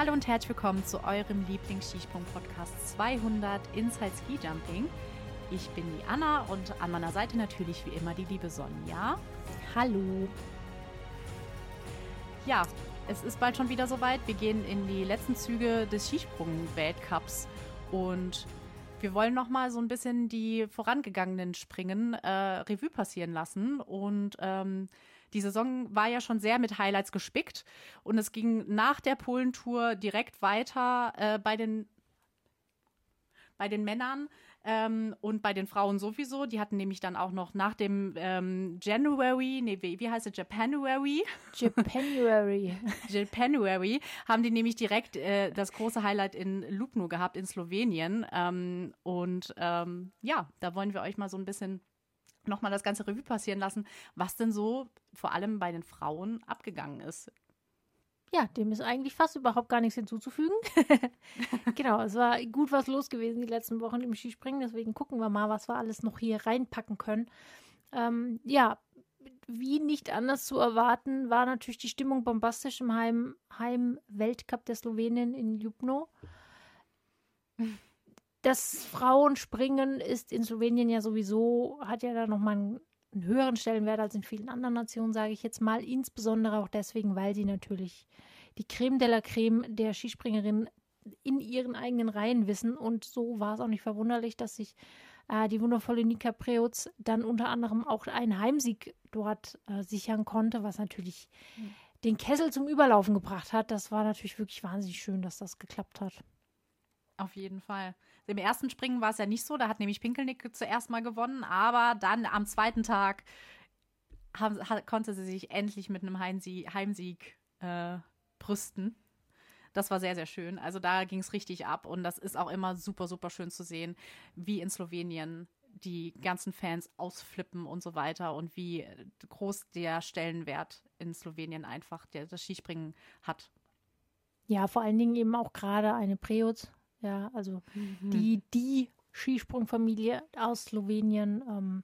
Hallo und herzlich willkommen zu eurem Lieblings-Skisprung-Podcast 200 Inside Ski Jumping. Ich bin die Anna und an meiner Seite natürlich wie immer die liebe Sonja. Hallo. Ja, es ist bald schon wieder soweit. Wir gehen in die letzten Züge des Skisprung-Weltcups und wir wollen noch mal so ein bisschen die vorangegangenen Springen äh, Revue passieren lassen und ähm, die Saison war ja schon sehr mit Highlights gespickt und es ging nach der Polentour direkt weiter äh, bei den bei den Männern ähm, und bei den Frauen sowieso. Die hatten nämlich dann auch noch nach dem ähm, January, nee, wie, wie heißt es, Japanuary? Japanuary. Japanuary haben die nämlich direkt äh, das große Highlight in Lubno gehabt in Slowenien. Ähm, und ähm, ja, da wollen wir euch mal so ein bisschen nochmal das ganze Revue passieren lassen, was denn so vor allem bei den Frauen abgegangen ist. Ja, dem ist eigentlich fast überhaupt gar nichts hinzuzufügen. genau, es war gut was los gewesen die letzten Wochen im Skispringen, deswegen gucken wir mal, was wir alles noch hier reinpacken können. Ähm, ja, wie nicht anders zu erwarten, war natürlich die Stimmung bombastisch im Heim, Heim-Weltcup der Slowenien in Ljubno. Das Frauenspringen ist in Slowenien ja sowieso, hat ja da nochmal einen, einen höheren Stellenwert als in vielen anderen Nationen, sage ich jetzt mal. Insbesondere auch deswegen, weil sie natürlich die Creme de la Creme der Skispringerin in ihren eigenen Reihen wissen. Und so war es auch nicht verwunderlich, dass sich äh, die wundervolle Nika Preutz dann unter anderem auch einen Heimsieg dort äh, sichern konnte, was natürlich mhm. den Kessel zum Überlaufen gebracht hat. Das war natürlich wirklich wahnsinnig schön, dass das geklappt hat. Auf jeden Fall. Im ersten Springen war es ja nicht so, da hat nämlich Pinkelnick zuerst mal gewonnen, aber dann am zweiten Tag haben, hat, konnte sie sich endlich mit einem Heimsieg, Heimsieg äh, brüsten. Das war sehr, sehr schön. Also da ging es richtig ab und das ist auch immer super, super schön zu sehen, wie in Slowenien die ganzen Fans ausflippen und so weiter und wie groß der Stellenwert in Slowenien einfach der, das Skispringen hat. Ja, vor allen Dingen eben auch gerade eine Preutz, ja, also mhm. die, die Skisprungfamilie aus Slowenien. Ähm,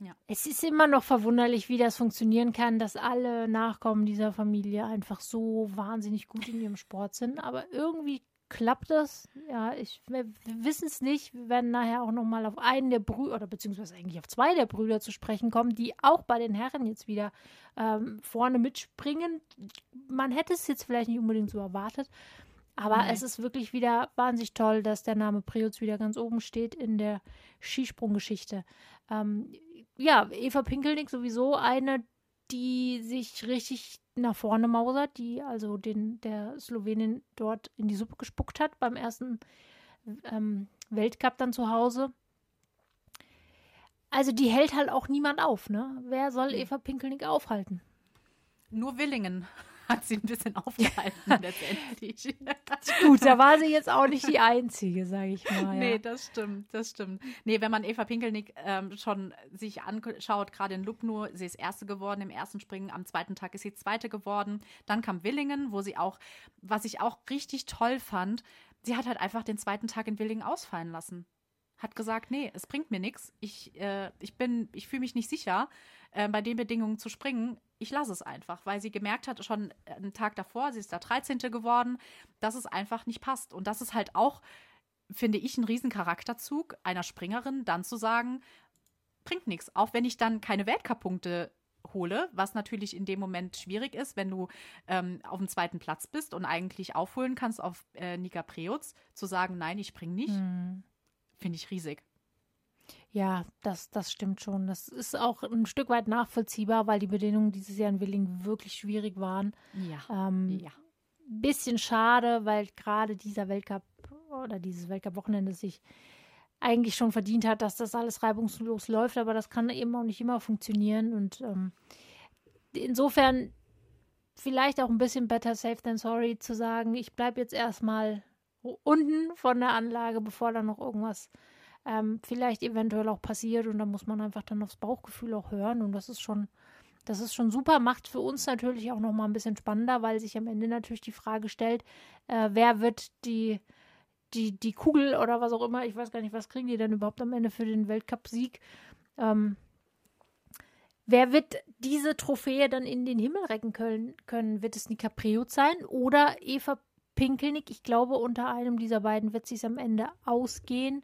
ja. Es ist immer noch verwunderlich, wie das funktionieren kann, dass alle Nachkommen dieser Familie einfach so wahnsinnig gut in ihrem Sport sind. Aber irgendwie klappt das. Ja, ich, wir, wissen es nicht. Wir werden nachher auch noch mal auf einen der Brüder, oder beziehungsweise eigentlich auf zwei der Brüder zu sprechen kommen, die auch bei den Herren jetzt wieder ähm, vorne mitspringen. Man hätte es jetzt vielleicht nicht unbedingt so erwartet. Aber Nein. es ist wirklich wieder wahnsinnig toll, dass der Name Preutz wieder ganz oben steht in der Skisprunggeschichte. Ähm, ja, Eva Pinkelnick sowieso eine, die sich richtig nach vorne mausert, die also den, der Slowenin dort in die Suppe gespuckt hat beim ersten ähm, Weltcup dann zu Hause. Also die hält halt auch niemand auf, ne? Wer soll Eva Pinkelnick aufhalten? Nur Willingen hat sie ein bisschen aufgehalten letztendlich. Gut, da war sie jetzt auch nicht die Einzige, sage ich mal. Ja. Nee, das stimmt, das stimmt. Nee, wenn man Eva Pinkelnick ähm, schon sich anschaut, gerade in Lubno, sie ist Erste geworden im ersten Springen, am zweiten Tag ist sie Zweite geworden. Dann kam Willingen, wo sie auch, was ich auch richtig toll fand, sie hat halt einfach den zweiten Tag in Willingen ausfallen lassen hat gesagt, nee, es bringt mir nichts. Ich, äh, ich bin, ich fühle mich nicht sicher, äh, bei den Bedingungen zu springen ich lasse es einfach, weil sie gemerkt hat, schon einen Tag davor, sie ist da 13. geworden, dass es einfach nicht passt. Und das ist halt auch, finde ich, ein Riesencharakterzug einer Springerin, dann zu sagen, bringt nichts. Auch wenn ich dann keine Weltcup-Punkte hole, was natürlich in dem Moment schwierig ist, wenn du ähm, auf dem zweiten Platz bist und eigentlich aufholen kannst auf äh, Nika Preutz, zu sagen, nein, ich springe nicht, mhm. finde ich riesig. Ja, das, das stimmt schon. Das ist auch ein Stück weit nachvollziehbar, weil die Bedingungen dieses Jahr in Willing wirklich schwierig waren. Ja. Ähm, ja. Bisschen schade, weil gerade dieser Weltcup oder dieses Weltcup-Wochenende sich eigentlich schon verdient hat, dass das alles reibungslos läuft, aber das kann eben auch nicht immer funktionieren. Und ähm, insofern vielleicht auch ein bisschen better safe than sorry zu sagen, ich bleibe jetzt erstmal unten von der Anlage, bevor da noch irgendwas ähm, vielleicht eventuell auch passiert und da muss man einfach dann aufs Bauchgefühl auch hören und das ist schon, das ist schon super, macht für uns natürlich auch nochmal ein bisschen spannender, weil sich am Ende natürlich die Frage stellt, äh, wer wird die, die, die Kugel oder was auch immer, ich weiß gar nicht, was kriegen die denn überhaupt am Ende für den Weltcup-Sieg? Ähm, wer wird diese Trophäe dann in den Himmel recken können? können? Wird es Nika Preut sein oder Eva Pinkelnick? Ich glaube, unter einem dieser beiden wird es am Ende ausgehen.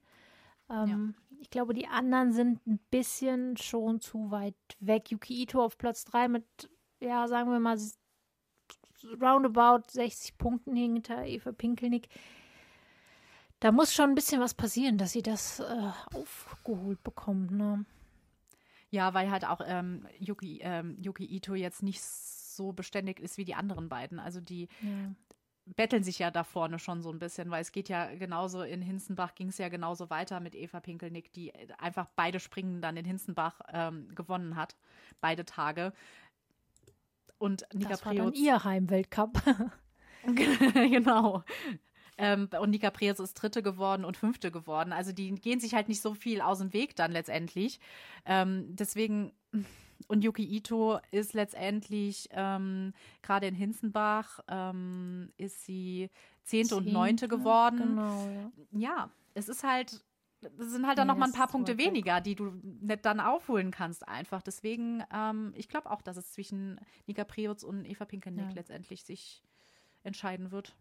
Ähm, ja. Ich glaube, die anderen sind ein bisschen schon zu weit weg. Yuki Ito auf Platz 3 mit, ja, sagen wir mal, roundabout 60 Punkten hinter Eva Pinkelnick. Da muss schon ein bisschen was passieren, dass sie das äh, aufgeholt bekommt. Ne? Ja, weil halt auch ähm, Yuki, ähm, Yuki Ito jetzt nicht so beständig ist wie die anderen beiden. Also die ja. Betteln sich ja da vorne schon so ein bisschen, weil es geht ja genauso in Hinzenbach ging es ja genauso weiter mit Eva Pinkelnick, die einfach beide Springen dann in Hinzenbach ähm, gewonnen hat, beide Tage. Und Nika das war dann ihr Heimweltcup. genau. Ähm, und Nika Preetz ist Dritte geworden und Fünfte geworden. Also die gehen sich halt nicht so viel aus dem Weg dann letztendlich. Ähm, deswegen, und Yuki Ito ist letztendlich ähm, gerade in Hinzenbach ähm, ist sie Zehnte, und Neunte geworden. Genau, ja. ja, es ist halt das sind halt dann ja, noch mal ein paar Punkte weniger, die du nicht dann aufholen kannst einfach. Deswegen, ähm, ich glaube auch, dass es zwischen Nika Preutz und Eva Pinkelnick ja. letztendlich sich entscheiden wird.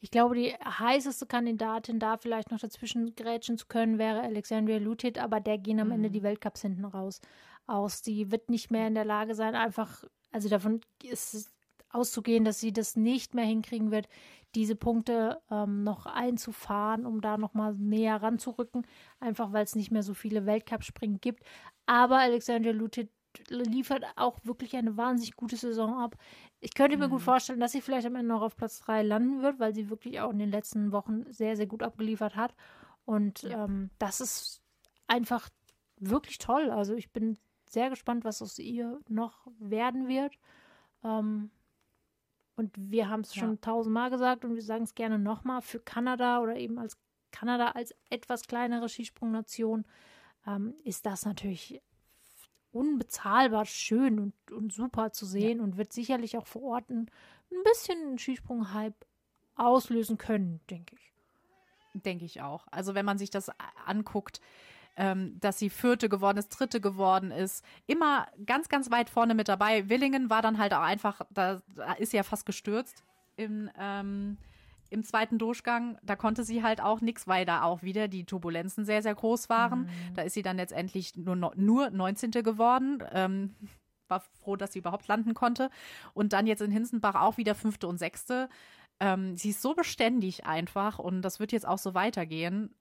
Ich glaube, die heißeste Kandidatin, da vielleicht noch dazwischen grätschen zu können, wäre Alexandria Lutit, aber der gehen am mhm. Ende die Weltcups hinten raus aus. Sie wird nicht mehr in der Lage sein, einfach, also davon ist auszugehen, dass sie das nicht mehr hinkriegen wird, diese Punkte ähm, noch einzufahren, um da nochmal näher ranzurücken, einfach weil es nicht mehr so viele Weltcup-Springen gibt. Aber Alexandria Lutit liefert auch wirklich eine wahnsinnig gute Saison ab. Ich könnte mir mhm. gut vorstellen, dass sie vielleicht am Ende noch auf Platz 3 landen wird, weil sie wirklich auch in den letzten Wochen sehr, sehr gut abgeliefert hat. Und ja. ähm, das ist einfach wirklich toll. Also ich bin sehr gespannt, was aus ihr noch werden wird. Ähm, und wir haben es schon ja. tausendmal gesagt und wir sagen es gerne nochmal für Kanada oder eben als Kanada als etwas kleinere Skisprungnation ähm, ist das natürlich unbezahlbar schön und, und super zu sehen ja. und wird sicherlich auch vor Ort ein, ein bisschen Skisprung-Hype auslösen können, denke ich. Denke ich auch. Also wenn man sich das anguckt, ähm, dass sie Vierte geworden ist, Dritte geworden ist, immer ganz, ganz weit vorne mit dabei. Willingen war dann halt auch einfach, da, da ist sie ja fast gestürzt im, ähm, im zweiten Durchgang. Da konnte sie halt auch nichts, weil da auch wieder die Turbulenzen sehr, sehr groß waren. Mhm. Da ist sie dann letztendlich nur, nur 19. geworden. Ähm, war froh, dass sie überhaupt landen konnte. Und dann jetzt in Hinsenbach auch wieder Fünfte und Sechste. Ähm, sie ist so beständig einfach und das wird jetzt auch so weitergehen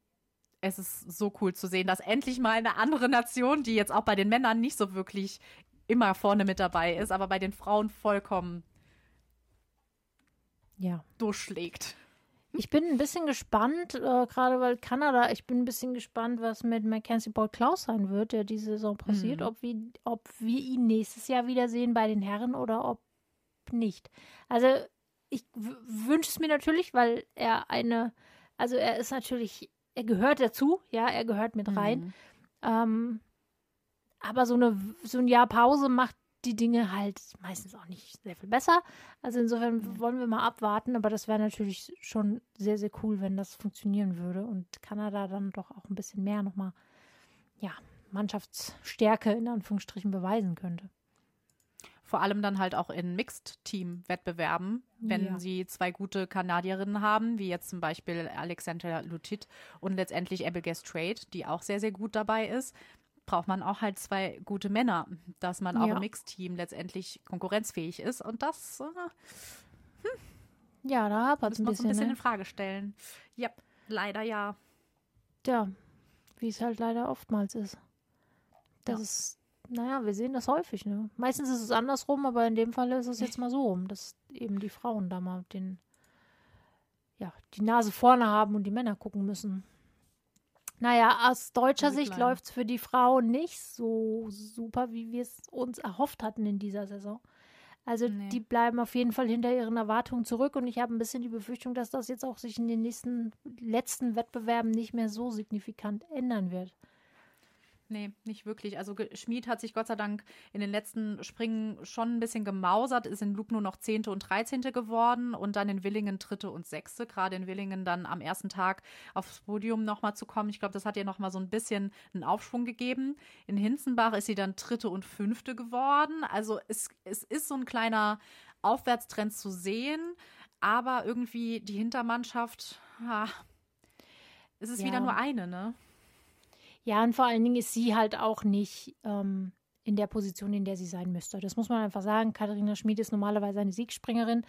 es ist so cool zu sehen, dass endlich mal eine andere Nation, die jetzt auch bei den Männern nicht so wirklich immer vorne mit dabei ist, aber bei den Frauen vollkommen ja. durchschlägt. Ich bin ein bisschen gespannt, äh, gerade weil Kanada, ich bin ein bisschen gespannt, was mit Mackenzie Paul Klaus sein wird, der diese Saison passiert, mhm. ob, wir, ob wir ihn nächstes Jahr wiedersehen bei den Herren oder ob nicht. Also ich wünsche es mir natürlich, weil er eine, also er ist natürlich er gehört dazu, ja, er gehört mit rein. Mhm. Ähm, aber so, eine, so ein Jahr Pause macht die Dinge halt meistens auch nicht sehr viel besser. Also insofern mhm. wollen wir mal abwarten, aber das wäre natürlich schon sehr, sehr cool, wenn das funktionieren würde und Kanada dann doch auch ein bisschen mehr nochmal, ja, Mannschaftsstärke in Anführungsstrichen beweisen könnte. Vor allem dann halt auch in Mixed-Team-Wettbewerben, wenn ja. sie zwei gute Kanadierinnen haben, wie jetzt zum Beispiel Alexandra Lutit und letztendlich Abigail Strait, die auch sehr, sehr gut dabei ist, braucht man auch halt zwei gute Männer, dass man auch ja. im Mixed-Team letztendlich konkurrenzfähig ist. Und das, äh, hm, ja, da hapert es ein bisschen. ein bisschen ne? in Frage stellen. Ja, leider ja. Ja, wie es halt leider oftmals ist. Das ja. ist naja, wir sehen das häufig, ne? Meistens ist es andersrum, aber in dem Fall ist es jetzt mal so rum, dass eben die Frauen da mal den, ja, die Nase vorne haben und die Männer gucken müssen. Naja, aus deutscher Sicht läuft es für die Frauen nicht so super, wie wir es uns erhofft hatten in dieser Saison. Also nee. die bleiben auf jeden Fall hinter ihren Erwartungen zurück und ich habe ein bisschen die Befürchtung, dass das jetzt auch sich in den nächsten letzten Wettbewerben nicht mehr so signifikant ändern wird. Nee, nicht wirklich. Also Schmid hat sich Gott sei Dank in den letzten Springen schon ein bisschen gemausert, ist in Loop nur noch Zehnte und Dreizehnte geworden und dann in Willingen Dritte und Sechste. Gerade in Willingen dann am ersten Tag aufs Podium nochmal zu kommen. Ich glaube, das hat ihr nochmal so ein bisschen einen Aufschwung gegeben. In Hinzenbach ist sie dann Dritte und Fünfte geworden. Also es, es ist so ein kleiner Aufwärtstrend zu sehen, aber irgendwie die Hintermannschaft, ha, es ist ja. wieder nur eine, ne? Ja, und vor allen Dingen ist sie halt auch nicht ähm, in der Position, in der sie sein müsste. Das muss man einfach sagen. Katharina Schmid ist normalerweise eine Siegspringerin.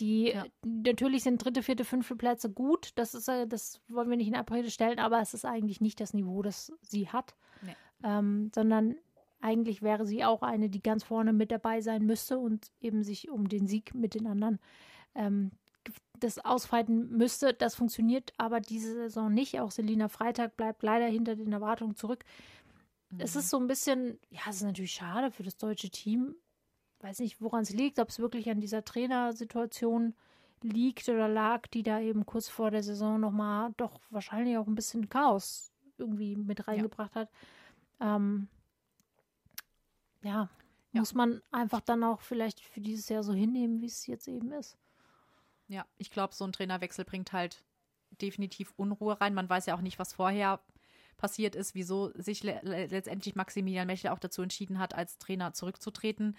Die ja. natürlich sind dritte, vierte, fünfte Plätze gut. Das ist, äh, das wollen wir nicht in Abrede stellen, aber es ist eigentlich nicht das Niveau, das sie hat. Nee. Ähm, sondern eigentlich wäre sie auch eine, die ganz vorne mit dabei sein müsste und eben sich um den Sieg mit den anderen ähm, das ausfeiten müsste. Das funktioniert aber diese Saison nicht. Auch Selina Freitag bleibt leider hinter den Erwartungen zurück. Mhm. Es ist so ein bisschen, ja, es ist natürlich schade für das deutsche Team. Weiß nicht, woran es liegt, ob es wirklich an dieser Trainersituation liegt oder lag, die da eben kurz vor der Saison nochmal doch wahrscheinlich auch ein bisschen Chaos irgendwie mit reingebracht ja. hat. Ähm, ja, ja, muss man einfach dann auch vielleicht für dieses Jahr so hinnehmen, wie es jetzt eben ist. Ja, ich glaube, so ein Trainerwechsel bringt halt definitiv Unruhe rein. Man weiß ja auch nicht, was vorher passiert ist, wieso sich le letztendlich Maximilian Mechel auch dazu entschieden hat, als Trainer zurückzutreten.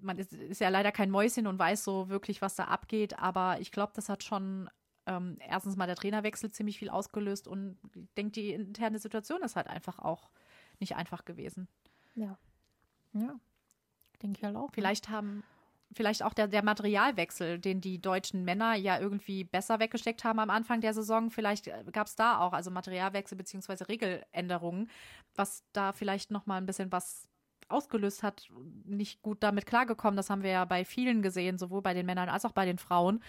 Man ist, ist, ja leider kein Mäuschen und weiß so wirklich, was da abgeht, aber ich glaube, das hat schon ähm, erstens mal der Trainerwechsel ziemlich viel ausgelöst und ich denke, die interne Situation ist halt einfach auch nicht einfach gewesen. Ja. Ja. Denke ich halt auch. Vielleicht haben vielleicht auch der, der Materialwechsel, den die deutschen Männer ja irgendwie besser weggesteckt haben am Anfang der Saison. Vielleicht äh, gab es da auch, also Materialwechsel beziehungsweise Regeländerungen, was da vielleicht noch mal ein bisschen was ausgelöst hat, nicht gut damit klargekommen. Das haben wir ja bei vielen gesehen, sowohl bei den Männern als auch bei den Frauen.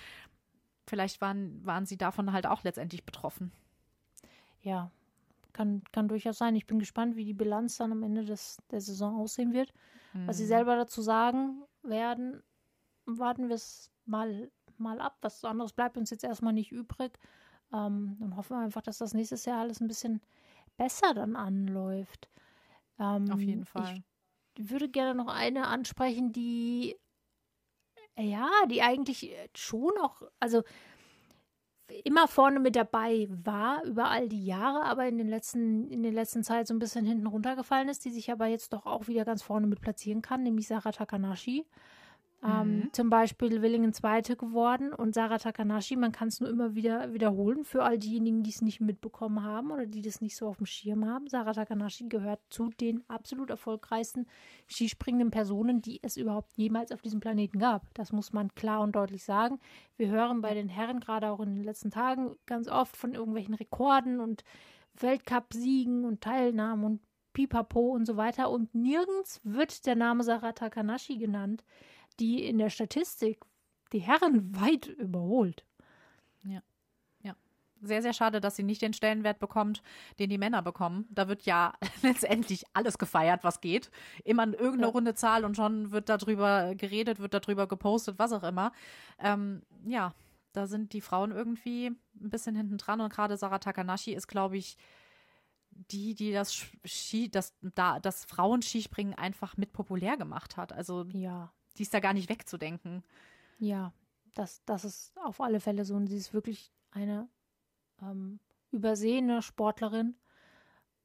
Vielleicht waren, waren sie davon halt auch letztendlich betroffen. Ja, kann, kann durchaus sein. Ich bin gespannt, wie die Bilanz dann am Ende des, der Saison aussehen wird. Mhm. Was sie mhm. selber dazu sagen werden, warten wir es mal, mal ab. Was anderes bleibt uns jetzt erstmal nicht übrig. Ähm, und hoffen wir einfach, dass das nächstes Jahr alles ein bisschen besser dann anläuft. Ähm, Auf jeden Fall. Ich würde gerne noch eine ansprechen, die ja, die eigentlich schon auch, also immer vorne mit dabei war über all die Jahre, aber in den letzten in der letzten Zeit so ein bisschen hinten runtergefallen ist, die sich aber jetzt doch auch wieder ganz vorne mit platzieren kann, nämlich Sarah Takanashi. Ähm, mhm. Zum Beispiel Willingen Zweite geworden und Sarah Takanashi, man kann es nur immer wieder wiederholen für all diejenigen, die es nicht mitbekommen haben oder die das nicht so auf dem Schirm haben. Sarah Takanashi gehört zu den absolut erfolgreichsten skispringenden Personen, die es überhaupt jemals auf diesem Planeten gab. Das muss man klar und deutlich sagen. Wir hören bei den Herren gerade auch in den letzten Tagen ganz oft von irgendwelchen Rekorden und Weltcup-Siegen und Teilnahmen und Pipapo und so weiter und nirgends wird der Name Sarah Takanashi genannt die in der Statistik die Herren weit überholt. Ja. Ja. Sehr, sehr schade, dass sie nicht den Stellenwert bekommt, den die Männer bekommen. Da wird ja letztendlich alles gefeiert, was geht. Immer irgendeine ja. runde Zahl und schon wird darüber geredet, wird darüber gepostet, was auch immer. Ähm, ja, da sind die Frauen irgendwie ein bisschen hinten dran und gerade Sarah Takanashi ist, glaube ich, die, die das Ski, das, da, das Frauenskispringen einfach mit populär gemacht hat. Also ja die ist da gar nicht wegzudenken. Ja, das, das ist auf alle Fälle so. Und sie ist wirklich eine ähm, übersehene Sportlerin.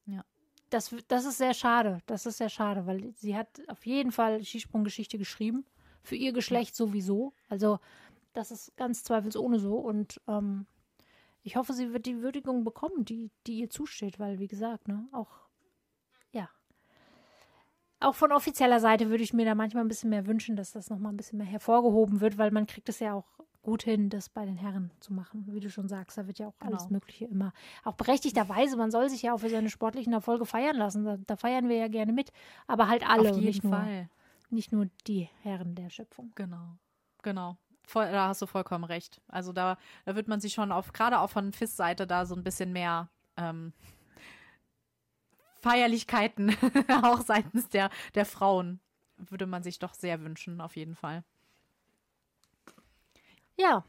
Ja. Das, das ist sehr schade. Das ist sehr schade, weil sie hat auf jeden Fall Skisprunggeschichte geschrieben. Für ihr Geschlecht sowieso. Also, das ist ganz zweifelsohne so. Und ähm, ich hoffe, sie wird die Würdigung bekommen, die, die ihr zusteht, weil, wie gesagt, ne, auch auch von offizieller Seite würde ich mir da manchmal ein bisschen mehr wünschen, dass das nochmal ein bisschen mehr hervorgehoben wird, weil man kriegt es ja auch gut hin, das bei den Herren zu machen. Wie du schon sagst, da wird ja auch genau. alles Mögliche immer, auch berechtigterweise, man soll sich ja auch für seine sportlichen Erfolge feiern lassen. Da, da feiern wir ja gerne mit, aber halt alle Auf jeden nicht Fall. Nur, nicht nur die Herren der Schöpfung. Genau, genau. Voll, da hast du vollkommen recht. Also da, da wird man sich schon auf, gerade auch von FIS-Seite da so ein bisschen mehr ähm, Feierlichkeiten auch seitens der, der Frauen würde man sich doch sehr wünschen, auf jeden Fall. Ja.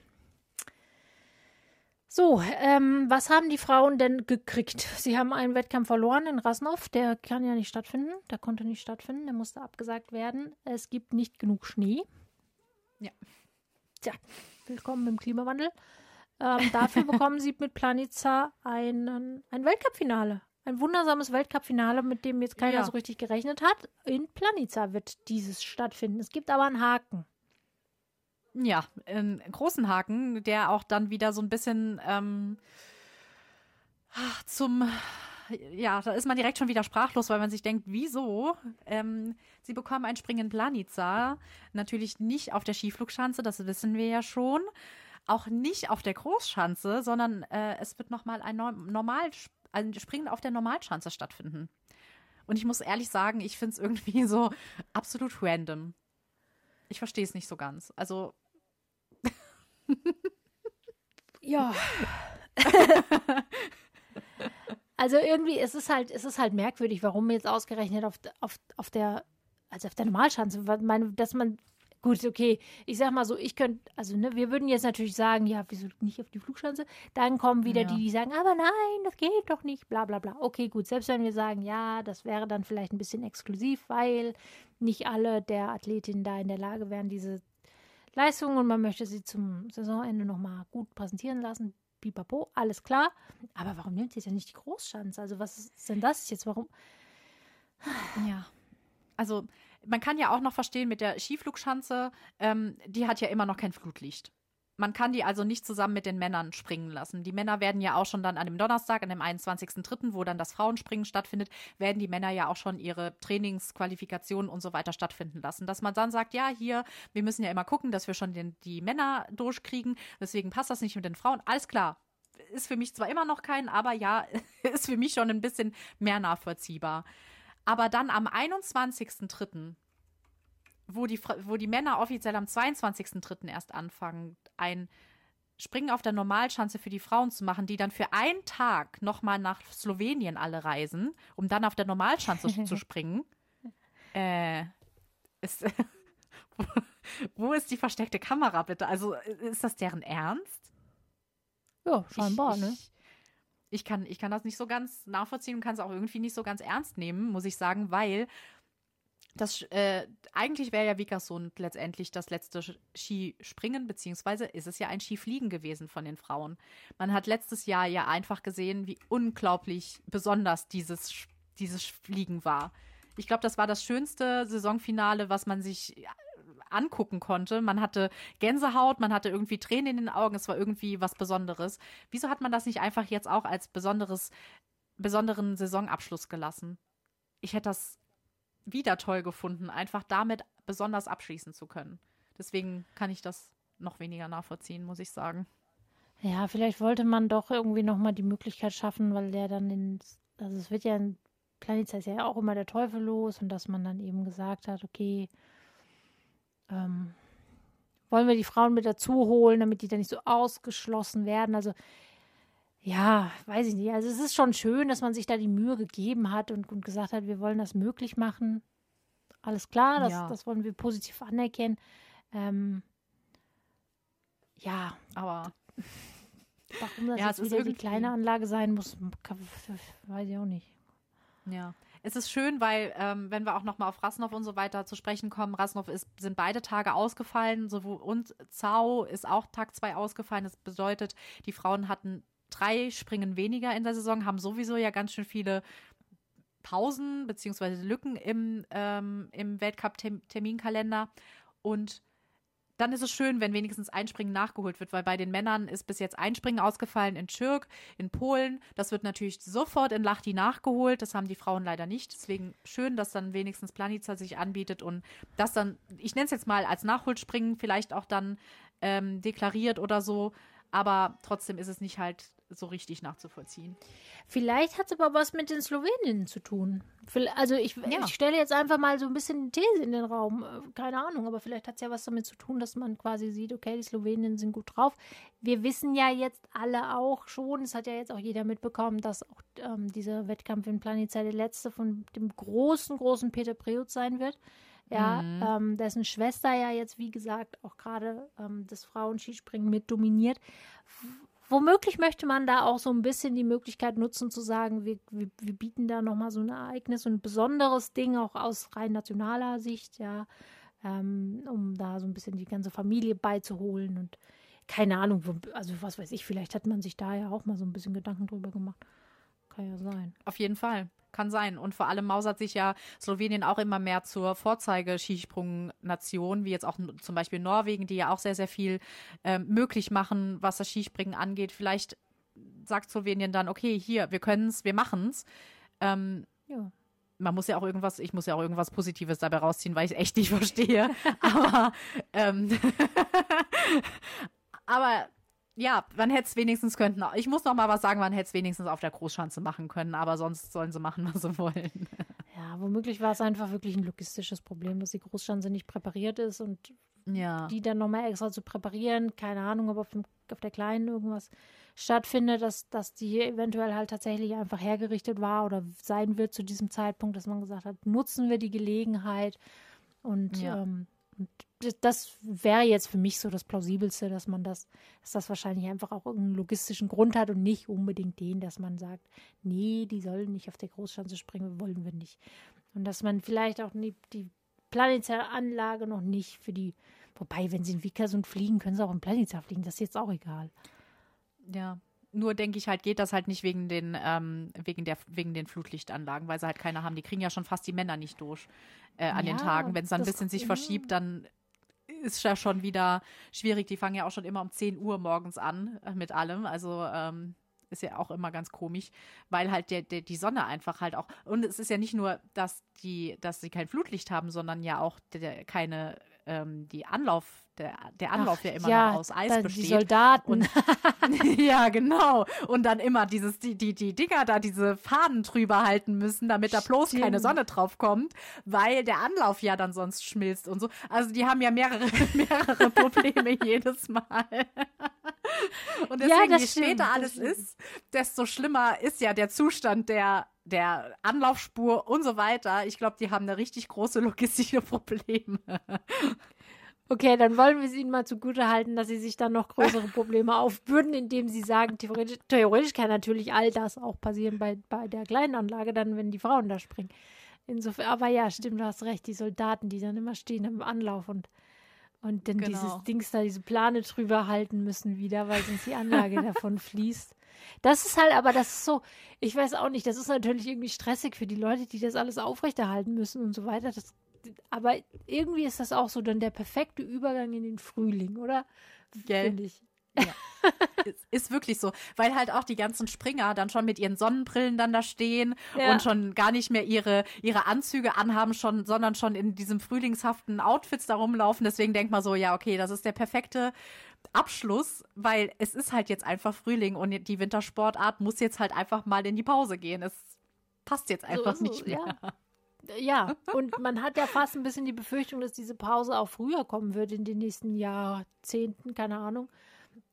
So, ähm, was haben die Frauen denn gekriegt? Sie haben einen Wettkampf verloren in Rasnov. Der kann ja nicht stattfinden. Der konnte nicht stattfinden. Der musste abgesagt werden. Es gibt nicht genug Schnee. Ja. Tja, willkommen im Klimawandel. Ähm, dafür bekommen sie mit Planica einen, ein Weltcup-Finale. Ein wundersames Weltcup-Finale, mit dem jetzt keiner ja. so richtig gerechnet hat. In Planica wird dieses stattfinden. Es gibt aber einen Haken. Ja, einen großen Haken, der auch dann wieder so ein bisschen ähm, zum ja, da ist man direkt schon wieder sprachlos, weil man sich denkt, wieso? Ähm, sie bekommen ein Springen Planica, natürlich nicht auf der Skiflugschanze, das wissen wir ja schon, auch nicht auf der Großschanze, sondern äh, es wird nochmal ein normal ein Springen auf der Normalschanze stattfinden. Und ich muss ehrlich sagen, ich finde es irgendwie so absolut random. Ich verstehe es nicht so ganz. Also. ja. also irgendwie ist es halt, ist es halt merkwürdig, warum jetzt ausgerechnet auf, auf, auf der, also auf der Normalschanze, meine, dass man Gut, okay. Ich sag mal so, ich könnte, also ne, wir würden jetzt natürlich sagen, ja, wieso nicht auf die Flugschanze? Dann kommen wieder ja. die, die sagen, aber nein, das geht doch nicht, bla bla bla. Okay, gut. Selbst wenn wir sagen, ja, das wäre dann vielleicht ein bisschen exklusiv, weil nicht alle der Athletinnen da in der Lage wären, diese Leistungen und man möchte sie zum Saisonende nochmal gut präsentieren lassen. Pipapo, alles klar. Aber warum nimmt ihr denn nicht die Großschanze? Also, was ist denn das jetzt? Warum? Ja. Also, man kann ja auch noch verstehen mit der Skiflugschanze, ähm, die hat ja immer noch kein Flutlicht. Man kann die also nicht zusammen mit den Männern springen lassen. Die Männer werden ja auch schon dann an dem Donnerstag, an dem 21.03., wo dann das Frauenspringen stattfindet, werden die Männer ja auch schon ihre Trainingsqualifikationen und so weiter stattfinden lassen. Dass man dann sagt, ja, hier, wir müssen ja immer gucken, dass wir schon den, die Männer durchkriegen, deswegen passt das nicht mit den Frauen. Alles klar. Ist für mich zwar immer noch kein, aber ja, ist für mich schon ein bisschen mehr nachvollziehbar. Aber dann am 21.03., wo die, wo die Männer offiziell am 22.03. erst anfangen, ein Springen auf der Normalschanze für die Frauen zu machen, die dann für einen Tag nochmal nach Slowenien alle reisen, um dann auf der Normalschanze zu springen. Äh, ist, wo ist die versteckte Kamera bitte? Also ist das deren Ernst? Ja, scheinbar, ich, ne? ich kann, ich kann das nicht so ganz nachvollziehen und kann es auch irgendwie nicht so ganz ernst nehmen, muss ich sagen, weil das äh, eigentlich wäre ja Vikersund letztendlich das letzte Skispringen, beziehungsweise ist es ja ein Skifliegen gewesen von den Frauen. Man hat letztes Jahr ja einfach gesehen, wie unglaublich besonders dieses, dieses Fliegen war. Ich glaube, das war das schönste Saisonfinale, was man sich angucken konnte. Man hatte Gänsehaut, man hatte irgendwie Tränen in den Augen, es war irgendwie was Besonderes. Wieso hat man das nicht einfach jetzt auch als besonderes, besonderen Saisonabschluss gelassen? Ich hätte das wieder toll gefunden, einfach damit besonders abschließen zu können. Deswegen kann ich das noch weniger nachvollziehen, muss ich sagen. Ja, vielleicht wollte man doch irgendwie nochmal die Möglichkeit schaffen, weil der dann in, also es wird ja in Planet ist ja auch immer der Teufel los und dass man dann eben gesagt hat, okay, ähm, wollen wir die Frauen mit dazu holen, damit die dann nicht so ausgeschlossen werden. Also ja, weiß ich nicht. Also es ist schon schön, dass man sich da die Mühe gegeben hat und, und gesagt hat, wir wollen das möglich machen. Alles klar, das, ja. das wollen wir positiv anerkennen. Ähm, ja, aber warum das ja, jetzt wieder die kleine Anlage sein muss, weiß ich auch nicht. Ja, es ist schön, weil ähm, wenn wir auch noch mal auf Rasnov und so weiter zu sprechen kommen, Rasnov ist, sind beide Tage ausgefallen, sowohl und Zau ist auch Tag zwei ausgefallen. Das bedeutet, die Frauen hatten drei Springen weniger in der Saison, haben sowieso ja ganz schön viele Pausen beziehungsweise Lücken im, ähm, im Weltcup-Terminkalender und dann ist es schön, wenn wenigstens ein Springen nachgeholt wird, weil bei den Männern ist bis jetzt ein Springen ausgefallen in Schirk, in Polen. Das wird natürlich sofort in Lachti nachgeholt. Das haben die Frauen leider nicht. Deswegen schön, dass dann wenigstens Planica sich anbietet und das dann, ich nenne es jetzt mal als Nachholspringen, vielleicht auch dann ähm, deklariert oder so. Aber trotzdem ist es nicht halt so richtig nachzuvollziehen. Vielleicht hat es aber was mit den Sloweninnen zu tun. Also ich, ja. ich, stelle jetzt einfach mal so ein bisschen These in den Raum. Äh, keine Ahnung, aber vielleicht hat es ja was damit zu tun, dass man quasi sieht, okay, die Sloweninnen sind gut drauf. Wir wissen ja jetzt alle auch schon, es hat ja jetzt auch jeder mitbekommen, dass auch ähm, dieser Wettkampf in Planica der letzte von dem großen, großen Peter Preutz sein wird. Ja, mhm. ähm, dessen Schwester ja jetzt, wie gesagt, auch gerade ähm, das Frauenskispringen mit dominiert womöglich möchte man da auch so ein bisschen die Möglichkeit nutzen zu sagen, wir, wir, wir bieten da nochmal so ein Ereignis und ein besonderes Ding auch aus rein nationaler Sicht, ja, ähm, um da so ein bisschen die ganze Familie beizuholen und keine Ahnung, also was weiß ich, vielleicht hat man sich da ja auch mal so ein bisschen Gedanken drüber gemacht. Kann ja sein. Auf jeden Fall. Kann sein. Und vor allem mausert sich ja Slowenien auch immer mehr zur Vorzeige-Skisprung-Nation, wie jetzt auch zum Beispiel Norwegen, die ja auch sehr, sehr viel ähm, möglich machen, was das Skispringen angeht. Vielleicht sagt Slowenien dann, okay, hier, wir können es, wir machen es. Ähm, ja man muss ja auch irgendwas, ich muss ja auch irgendwas Positives dabei rausziehen, weil ich es echt nicht verstehe. aber, ähm, aber ja, man hätte es wenigstens könnten. Ich muss noch mal was sagen, man hätte es wenigstens auf der Großschanze machen können, aber sonst sollen sie machen, was sie wollen. Ja, womöglich war es einfach wirklich ein logistisches Problem, dass die Großschanze nicht präpariert ist und ja. die dann nochmal extra zu präparieren. Keine Ahnung, ob auf, dem, auf der kleinen irgendwas stattfindet, dass, dass die eventuell halt tatsächlich einfach hergerichtet war oder sein wird zu diesem Zeitpunkt, dass man gesagt hat, nutzen wir die Gelegenheit und ja. ähm, und das wäre jetzt für mich so das Plausibelste, dass man das, dass das wahrscheinlich einfach auch irgendeinen logistischen Grund hat und nicht unbedingt den, dass man sagt, nee, die sollen nicht auf der Großschanze springen, wollen wir nicht. Und dass man vielleicht auch die, die planetäre Anlage noch nicht für die, wobei, wenn sie in Vikersund fliegen, können sie auch in Planetär fliegen, das ist jetzt auch egal. Ja, nur denke ich halt, geht das halt nicht wegen den, ähm, wegen der, wegen den Flutlichtanlagen, weil sie halt keine haben. Die kriegen ja schon fast die Männer nicht durch äh, an ja, den Tagen. Wenn es dann ein bisschen sich verschiebt, dann ist ja schon wieder schwierig. Die fangen ja auch schon immer um 10 Uhr morgens an äh, mit allem. Also ähm, ist ja auch immer ganz komisch, weil halt der, der, die Sonne einfach halt auch. Und es ist ja nicht nur, dass die, dass sie kein Flutlicht haben, sondern ja auch der, keine ähm, die Anlauf, der, der Anlauf Ach, ja immer ja, noch aus Eis besteht. Die Soldaten. Und, ja, genau. Und dann immer dieses, die, die, die Dinger da, diese Faden drüber halten müssen, damit da bloß Stimmt. keine Sonne drauf kommt, weil der Anlauf ja dann sonst schmilzt und so. Also die haben ja mehrere, mehrere Probleme jedes Mal. Und deswegen, ja, je später alles ist, desto schlimmer ist ja der Zustand der der Anlaufspur und so weiter. Ich glaube, die haben da richtig große logistische Probleme. Okay, dann wollen wir es ihnen mal zugute halten, dass sie sich dann noch größere Probleme aufbürden, indem sie sagen, theoretisch, theoretisch kann natürlich all das auch passieren bei, bei der kleinen Anlage, dann, wenn die Frauen da springen. Insofern, aber ja, stimmt, du hast recht, die Soldaten, die dann immer stehen im Anlauf und, und dann genau. dieses Dings da, diese Plane drüber halten müssen wieder, weil sonst die Anlage davon fließt. Das ist halt, aber das ist so, ich weiß auch nicht, das ist natürlich irgendwie stressig für die Leute, die das alles aufrechterhalten müssen und so weiter. Das, aber irgendwie ist das auch so dann der perfekte Übergang in den Frühling, oder? Finde ich. Ja. ist, wirklich so, weil halt auch die ganzen Springer dann schon mit ihren Sonnenbrillen dann da stehen ja. und schon gar nicht mehr ihre, ihre Anzüge anhaben, schon, sondern schon in diesem frühlingshaften Outfits da rumlaufen. Deswegen denkt man so, ja, okay, das ist der perfekte Abschluss, weil es ist halt jetzt einfach Frühling und die Wintersportart muss jetzt halt einfach mal in die Pause gehen. Es passt jetzt einfach so nicht mehr. Ja. Ja, und man hat ja fast ein bisschen die Befürchtung, dass diese Pause auch früher kommen wird in den nächsten Jahrzehnten, keine Ahnung.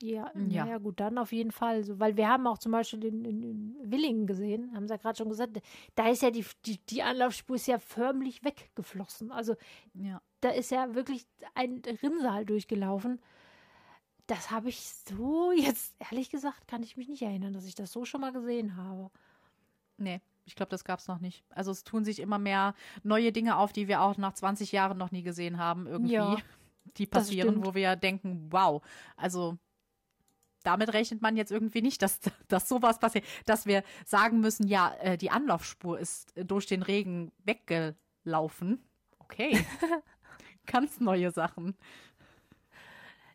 Ja, ja. ja gut, dann auf jeden Fall. So, weil wir haben auch zum Beispiel in, in, in Willingen gesehen, haben sie ja gerade schon gesagt, da ist ja die, die, die Anlaufspur ist ja förmlich weggeflossen. Also ja. da ist ja wirklich ein Rinnsal durchgelaufen. Das habe ich so jetzt, ehrlich gesagt, kann ich mich nicht erinnern, dass ich das so schon mal gesehen habe. Nee, ich glaube, das gab es noch nicht. Also es tun sich immer mehr neue Dinge auf, die wir auch nach 20 Jahren noch nie gesehen haben, irgendwie. Ja, die passieren, wo wir denken, wow, also damit rechnet man jetzt irgendwie nicht, dass, dass sowas passiert, dass wir sagen müssen, ja, äh, die Anlaufspur ist durch den Regen weggelaufen. Okay. Ganz neue Sachen.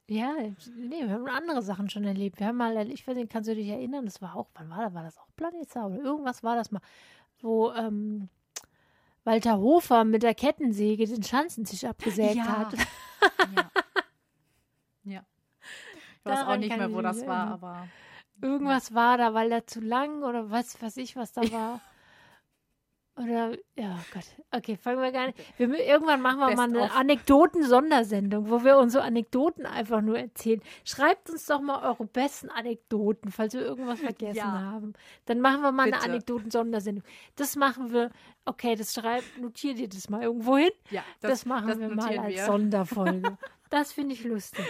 Ja, nee, wir haben andere Sachen schon erlebt. Wir haben mal, ich weiß nicht, kannst du dich erinnern, das war auch, wann war das? War das auch Planeta oder irgendwas war das mal, wo ähm, Walter Hofer mit der Kettensäge den Schanzentisch abgesägt ja. hat. ja. ja. Ich weiß auch nicht mehr, wo das war, aber. Irgendwas ja. war da, weil er zu lang oder was weiß ich, was da war. Oder, ja, Gott. Okay, fangen wir gar nicht. Wir, irgendwann machen wir Best mal eine Anekdoten-Sondersendung, wo wir unsere Anekdoten einfach nur erzählen. Schreibt uns doch mal eure besten Anekdoten, falls wir irgendwas vergessen ja. haben. Dann machen wir mal Bitte. eine Anekdoten-Sondersendung. Das machen wir, okay, das schreibt, notiert ihr das mal irgendwo hin? Ja, das, das machen das wir mal als wir. Sonderfolge. das finde ich lustig.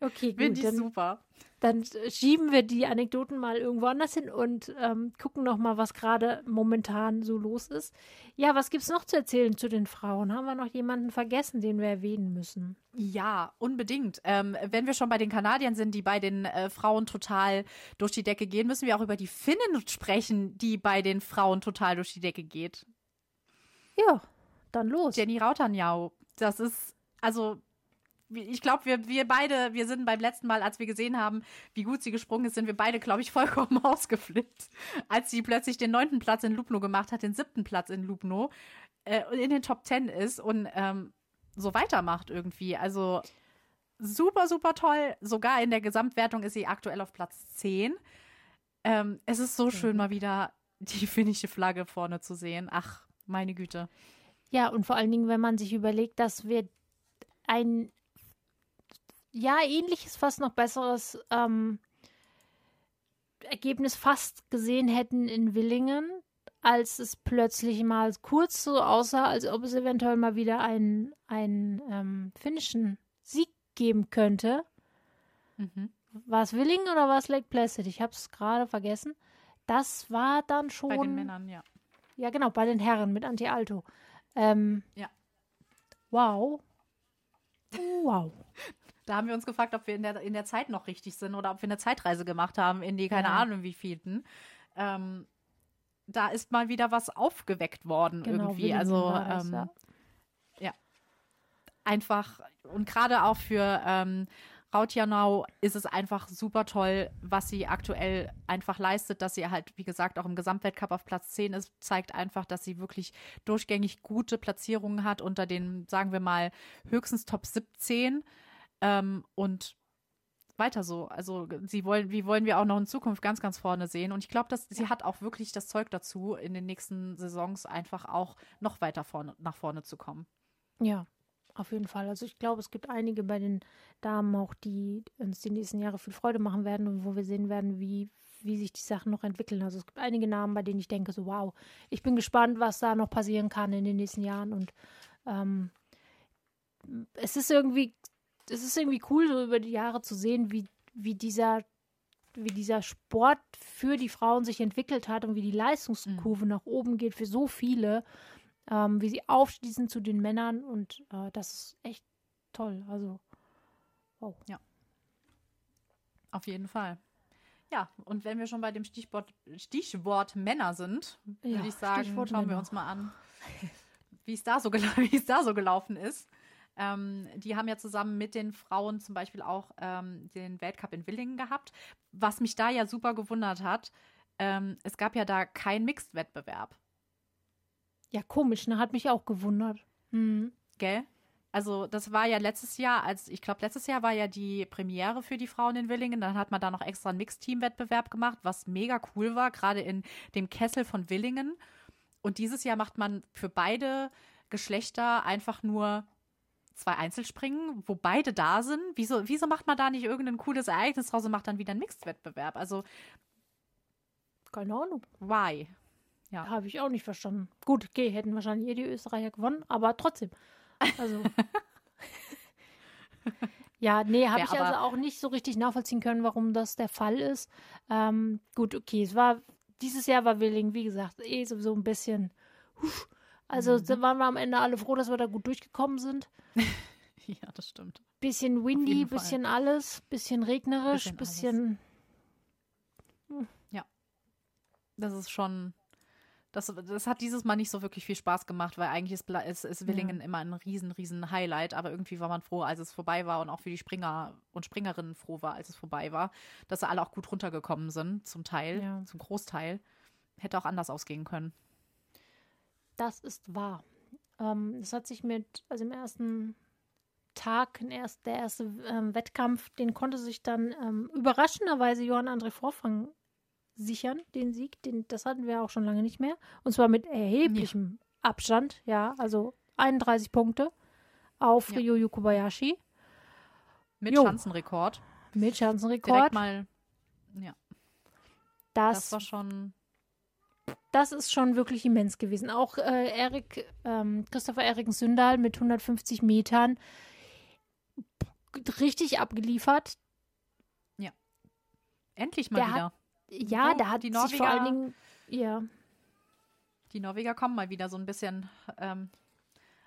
Okay, gut. Finde ich super. Dann schieben wir die Anekdoten mal irgendwo anders hin und ähm, gucken noch mal, was gerade momentan so los ist. Ja, was gibt es noch zu erzählen zu den Frauen? Haben wir noch jemanden vergessen, den wir erwähnen müssen? Ja, unbedingt. Ähm, wenn wir schon bei den Kanadiern sind, die bei den äh, Frauen total durch die Decke gehen, müssen wir auch über die Finnen sprechen, die bei den Frauen total durch die Decke geht. Ja, dann los. Jenny Rautanjau. Das ist, also ich glaube, wir, wir beide, wir sind beim letzten Mal, als wir gesehen haben, wie gut sie gesprungen ist, sind wir beide, glaube ich, vollkommen ausgeflippt. Als sie plötzlich den neunten Platz in Lubno gemacht hat, den siebten Platz in Lubno äh, in den Top Ten ist und ähm, so weitermacht irgendwie. Also super, super toll. Sogar in der Gesamtwertung ist sie aktuell auf Platz 10. Ähm, es ist so schön, mal wieder die finnische Flagge vorne zu sehen. Ach, meine Güte. Ja, und vor allen Dingen, wenn man sich überlegt, dass wir ein ja, ähnliches, fast noch besseres ähm, Ergebnis fast gesehen hätten in Willingen, als es plötzlich mal kurz so aussah, als ob es eventuell mal wieder einen, einen ähm, finnischen Sieg geben könnte. Mhm. War es Willingen oder war es Lake Placid? Ich habe es gerade vergessen. Das war dann schon. Bei den Männern, ja. Ja, genau, bei den Herren mit Anti-Alto. Ähm, ja. Wow. Wow. Da haben wir uns gefragt, ob wir in der, in der Zeit noch richtig sind oder ob wir eine Zeitreise gemacht haben in die, keine ja. Ahnung, wie vielten. Ähm, da ist mal wieder was aufgeweckt worden genau, irgendwie. Also, ähm, ja. ja. Einfach, und gerade auch für ähm, Rautjanau ist es einfach super toll, was sie aktuell einfach leistet, dass sie halt, wie gesagt, auch im Gesamtweltcup auf Platz 10 ist, zeigt einfach, dass sie wirklich durchgängig gute Platzierungen hat unter den, sagen wir mal, höchstens Top 17. Ähm, und weiter so. Also sie wollen, wie wollen wir auch noch in Zukunft ganz, ganz vorne sehen. Und ich glaube, dass sie hat auch wirklich das Zeug dazu, in den nächsten Saisons einfach auch noch weiter vorne, nach vorne zu kommen. Ja, auf jeden Fall. Also ich glaube, es gibt einige bei den Damen auch, die uns die nächsten Jahre viel Freude machen werden und wo wir sehen werden, wie, wie sich die Sachen noch entwickeln. Also es gibt einige Namen, bei denen ich denke, so wow, ich bin gespannt, was da noch passieren kann in den nächsten Jahren. Und ähm, es ist irgendwie es ist irgendwie cool, so über die Jahre zu sehen, wie, wie dieser wie dieser Sport für die Frauen sich entwickelt hat und wie die Leistungskurve mhm. nach oben geht für so viele, ähm, wie sie aufschließen zu den Männern und äh, das ist echt toll. Also, wow. Ja. Auf jeden Fall. Ja, und wenn wir schon bei dem Stichwort, Stichwort Männer sind, ja, würde ich sagen, Stichwort schauen Männer. wir uns mal an, wie so, wie es da so gelaufen ist. Ähm, die haben ja zusammen mit den Frauen zum Beispiel auch ähm, den Weltcup in Willingen gehabt. Was mich da ja super gewundert hat, ähm, es gab ja da keinen Mixed-Wettbewerb. Ja, komisch, ne? Hat mich auch gewundert. Mhm. Gell? Also, das war ja letztes Jahr, als ich glaube, letztes Jahr war ja die Premiere für die Frauen in Willingen. Dann hat man da noch extra einen Mixed-Team-Wettbewerb gemacht, was mega cool war, gerade in dem Kessel von Willingen. Und dieses Jahr macht man für beide Geschlechter einfach nur zwei Einzelspringen, wo beide da sind. Wieso, wieso macht man da nicht irgendein cooles Ereignis draus und macht dann wieder einen Mixed-Wettbewerb? Also. Keine Ahnung. Why? Ja. Habe ich auch nicht verstanden. Gut, okay, hätten wahrscheinlich eh die Österreicher gewonnen, aber trotzdem. Also. ja, nee, habe ja, ich also auch nicht so richtig nachvollziehen können, warum das der Fall ist. Ähm, gut, okay, es war, dieses Jahr war Willing, wie gesagt, eh sowieso ein bisschen. Huf, also mhm. waren wir am Ende alle froh, dass wir da gut durchgekommen sind. ja, das stimmt. Bisschen windy, bisschen alles, bisschen regnerisch, bisschen. bisschen hm. Ja. Das ist schon. Das, das hat dieses Mal nicht so wirklich viel Spaß gemacht, weil eigentlich ist, ist, ist Willingen ja. immer ein riesen, riesen Highlight. Aber irgendwie war man froh, als es vorbei war und auch für die Springer und Springerinnen froh war, als es vorbei war, dass sie alle auch gut runtergekommen sind, zum Teil, ja. zum Großteil. Hätte auch anders ausgehen können. Das ist wahr. Ähm, das hat sich mit, also im ersten Tag, der erste ähm, Wettkampf, den konnte sich dann ähm, überraschenderweise Johann André Vorfang sichern, den Sieg. Den, das hatten wir auch schon lange nicht mehr. Und zwar mit erheblichem ja. Abstand, ja, also 31 Punkte auf ja. Ryo Yukobayashi. Mit jo. Schanzenrekord. Mit Schanzenrekord. Direkt mal, ja. Das, das war schon das ist schon wirklich immens gewesen. Auch äh, Erik, ähm, Christopher Erik Sündal mit 150 Metern richtig abgeliefert. Ja. Endlich mal wieder. Hat, ja, oh, da hat die Norweger vor allen Dingen, ja. Die Norweger kommen mal wieder so ein bisschen ähm,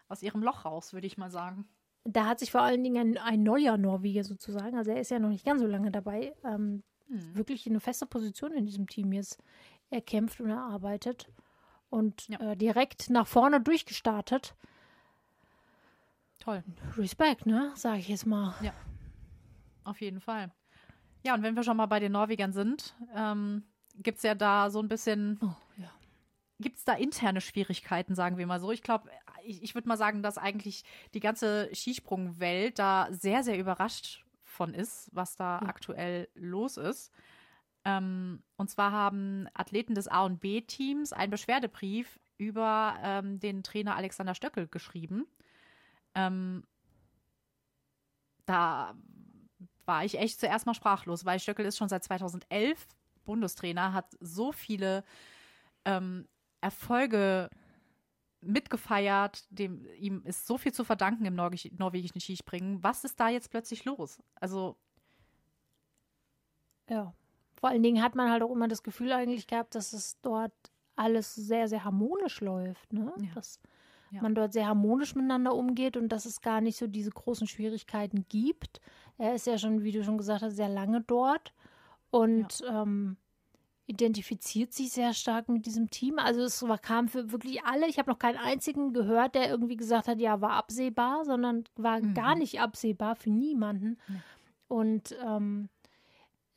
aus ihrem Loch raus, würde ich mal sagen. Da hat sich vor allen Dingen ein, ein, neuer Norweger sozusagen, also er ist ja noch nicht ganz so lange dabei, ähm, hm. wirklich eine feste Position in diesem Team jetzt erkämpft und erarbeitet und ja. äh, direkt nach vorne durchgestartet. Toll. Respekt, ne? Sage ich jetzt mal. Ja. Auf jeden Fall. Ja, und wenn wir schon mal bei den Norwegern sind, ähm, gibt es ja da so ein bisschen. Oh, ja. Gibt es da interne Schwierigkeiten, sagen wir mal so? Ich glaube, ich, ich würde mal sagen, dass eigentlich die ganze Skisprungwelt da sehr, sehr überrascht von ist, was da ja. aktuell los ist. Ähm, und zwar haben Athleten des A- und B-Teams einen Beschwerdebrief über ähm, den Trainer Alexander Stöckel geschrieben. Ähm, da war ich echt zuerst mal sprachlos, weil Stöckel ist schon seit 2011 Bundestrainer, hat so viele ähm, Erfolge mitgefeiert, dem, ihm ist so viel zu verdanken im Norweg norwegischen Skispringen. Was ist da jetzt plötzlich los? Also. Ja. Vor allen Dingen hat man halt auch immer das Gefühl eigentlich gehabt, dass es dort alles sehr, sehr harmonisch läuft. Ne? Ja. Dass ja. man dort sehr harmonisch miteinander umgeht und dass es gar nicht so diese großen Schwierigkeiten gibt. Er ist ja schon, wie du schon gesagt hast, sehr lange dort und ja. ähm, identifiziert sich sehr stark mit diesem Team. Also es war, kam für wirklich alle. Ich habe noch keinen einzigen gehört, der irgendwie gesagt hat, ja, war absehbar, sondern war mhm. gar nicht absehbar für niemanden. Mhm. Und ähm,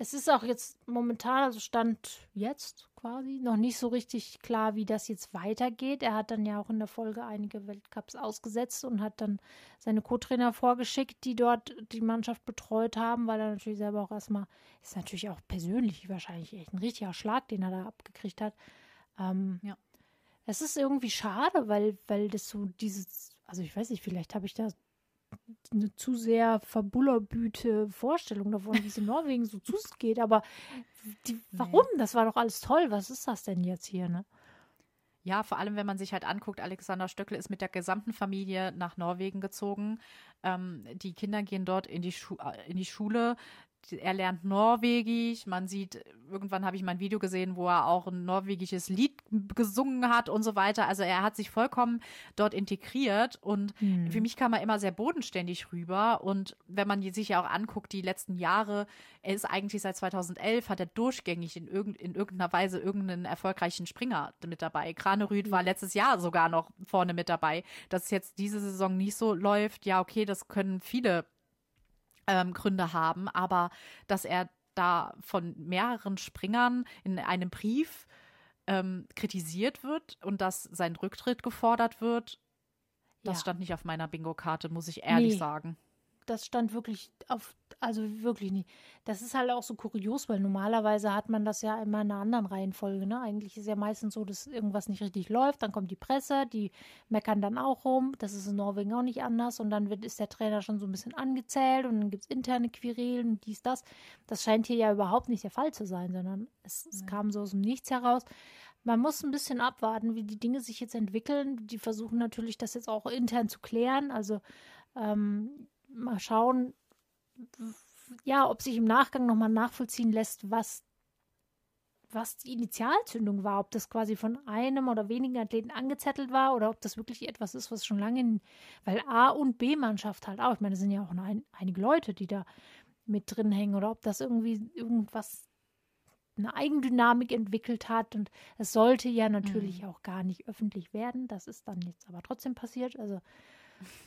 es ist auch jetzt momentan, also Stand jetzt quasi, noch nicht so richtig klar, wie das jetzt weitergeht. Er hat dann ja auch in der Folge einige Weltcups ausgesetzt und hat dann seine Co-Trainer vorgeschickt, die dort die Mannschaft betreut haben, weil er natürlich selber auch erstmal, ist natürlich auch persönlich wahrscheinlich echt ein richtiger Schlag, den er da abgekriegt hat. Ähm, ja. Es ist irgendwie schade, weil, weil das so dieses, also ich weiß nicht, vielleicht habe ich da eine zu sehr verbullerbüte Vorstellung davon, wie es in Norwegen so zugeht. Aber die, warum? Nee. Das war doch alles toll. Was ist das denn jetzt hier, ne? Ja, vor allem, wenn man sich halt anguckt, Alexander Stöckel ist mit der gesamten Familie nach Norwegen gezogen. Ähm, die Kinder gehen dort in die, Schu äh, in die Schule er lernt Norwegisch. Man sieht, irgendwann habe ich mal ein Video gesehen, wo er auch ein norwegisches Lied gesungen hat und so weiter. Also er hat sich vollkommen dort integriert und hm. für mich kam er immer sehr bodenständig rüber. Und wenn man sich ja auch anguckt, die letzten Jahre, er ist eigentlich seit 2011, hat er durchgängig in, irgend, in irgendeiner Weise irgendeinen erfolgreichen Springer mit dabei. Kranerüth war letztes Jahr sogar noch vorne mit dabei. Dass es jetzt diese Saison nicht so läuft, ja, okay, das können viele ähm, Gründe haben, aber dass er da von mehreren Springern in einem Brief ähm, kritisiert wird und dass sein Rücktritt gefordert wird, das ja. stand nicht auf meiner Bingo-Karte, muss ich ehrlich nee, sagen. Das stand wirklich auf also wirklich nicht. Das ist halt auch so kurios, weil normalerweise hat man das ja immer in einer anderen Reihenfolge. Ne? Eigentlich ist ja meistens so, dass irgendwas nicht richtig läuft, dann kommt die Presse, die meckern dann auch rum. Das ist in Norwegen auch nicht anders. Und dann wird, ist der Trainer schon so ein bisschen angezählt und dann gibt es interne Querelen und dies, das. Das scheint hier ja überhaupt nicht der Fall zu sein, sondern es, es kam so aus dem Nichts heraus. Man muss ein bisschen abwarten, wie die Dinge sich jetzt entwickeln. Die versuchen natürlich, das jetzt auch intern zu klären. Also ähm, mal schauen, ja, ob sich im Nachgang nochmal nachvollziehen lässt, was, was die Initialzündung war, ob das quasi von einem oder wenigen Athleten angezettelt war oder ob das wirklich etwas ist, was schon lange, in, weil A- und B-Mannschaft halt auch, ich meine, es sind ja auch ein, einige Leute, die da mit drin hängen oder ob das irgendwie irgendwas eine Eigendynamik entwickelt hat und es sollte ja natürlich mhm. auch gar nicht öffentlich werden. Das ist dann jetzt aber trotzdem passiert. Also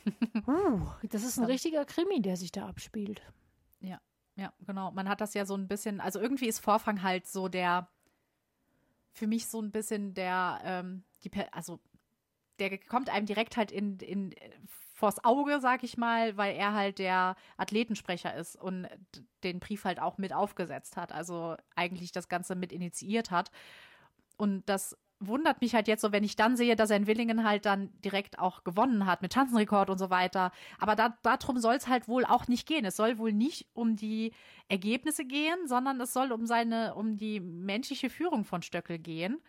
uh, das ist ein richtiger Krimi, der sich da abspielt. Ja, ja, genau. Man hat das ja so ein bisschen, also irgendwie ist Vorfang halt so der, für mich so ein bisschen der, ähm, die, also der kommt einem direkt halt in, in vors Auge, sag ich mal, weil er halt der Athletensprecher ist und den Brief halt auch mit aufgesetzt hat, also eigentlich das Ganze mit initiiert hat. Und das wundert mich halt jetzt so, wenn ich dann sehe, dass er in Willingen halt dann direkt auch gewonnen hat mit Schanzenrekord und so weiter. Aber da, darum soll es halt wohl auch nicht gehen. Es soll wohl nicht um die Ergebnisse gehen, sondern es soll um seine, um die menschliche Führung von Stöckel gehen.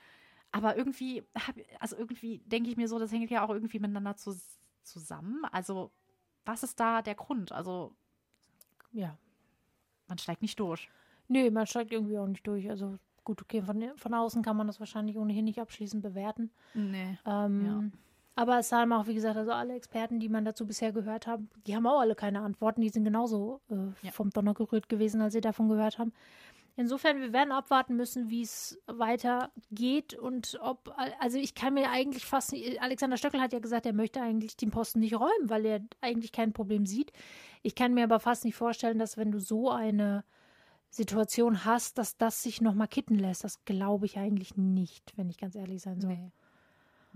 Aber irgendwie, also irgendwie denke ich mir so, das hängt ja auch irgendwie miteinander zu, zusammen. Also, was ist da der Grund? Also, ja. Man steigt nicht durch. Nee, man steigt irgendwie auch nicht durch. Also gut, okay, von, von außen kann man das wahrscheinlich ohnehin nicht abschließend bewerten. Nee. Ähm, ja. Aber es haben auch, wie gesagt, also alle Experten, die man dazu bisher gehört haben, die haben auch alle keine Antworten. Die sind genauso äh, ja. vom Donner gerührt gewesen, als sie davon gehört haben. Insofern, wir werden abwarten müssen, wie es weitergeht und ob, also ich kann mir eigentlich fast nicht, Alexander Stöckel hat ja gesagt, er möchte eigentlich den Posten nicht räumen, weil er eigentlich kein Problem sieht. Ich kann mir aber fast nicht vorstellen, dass wenn du so eine Situation hast, dass das sich nochmal kitten lässt. Das glaube ich eigentlich nicht, wenn ich ganz ehrlich sein soll. Nee.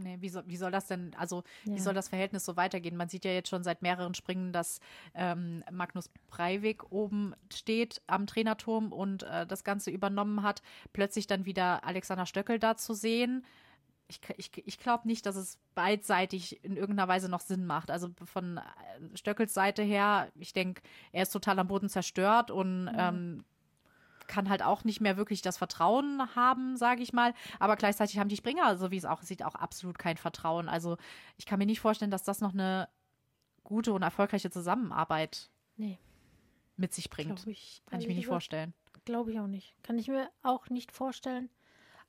Nee, wie, soll, wie soll das denn, also ja. wie soll das Verhältnis so weitergehen? Man sieht ja jetzt schon seit mehreren Springen, dass ähm, Magnus Breivik oben steht am Trainerturm und äh, das Ganze übernommen hat. Plötzlich dann wieder Alexander Stöckel da zu sehen. Ich, ich, ich glaube nicht, dass es beidseitig in irgendeiner Weise noch Sinn macht. Also von äh, Stöckels Seite her, ich denke, er ist total am Boden zerstört und mhm. ähm, kann halt auch nicht mehr wirklich das Vertrauen haben, sage ich mal. Aber gleichzeitig haben die Springer, so wie es auch sieht, auch absolut kein Vertrauen. Also ich kann mir nicht vorstellen, dass das noch eine gute und erfolgreiche Zusammenarbeit nee. mit sich bringt. Ich, kann ich mir nicht vorstellen. Glaube ich auch nicht. Kann ich mir auch nicht vorstellen.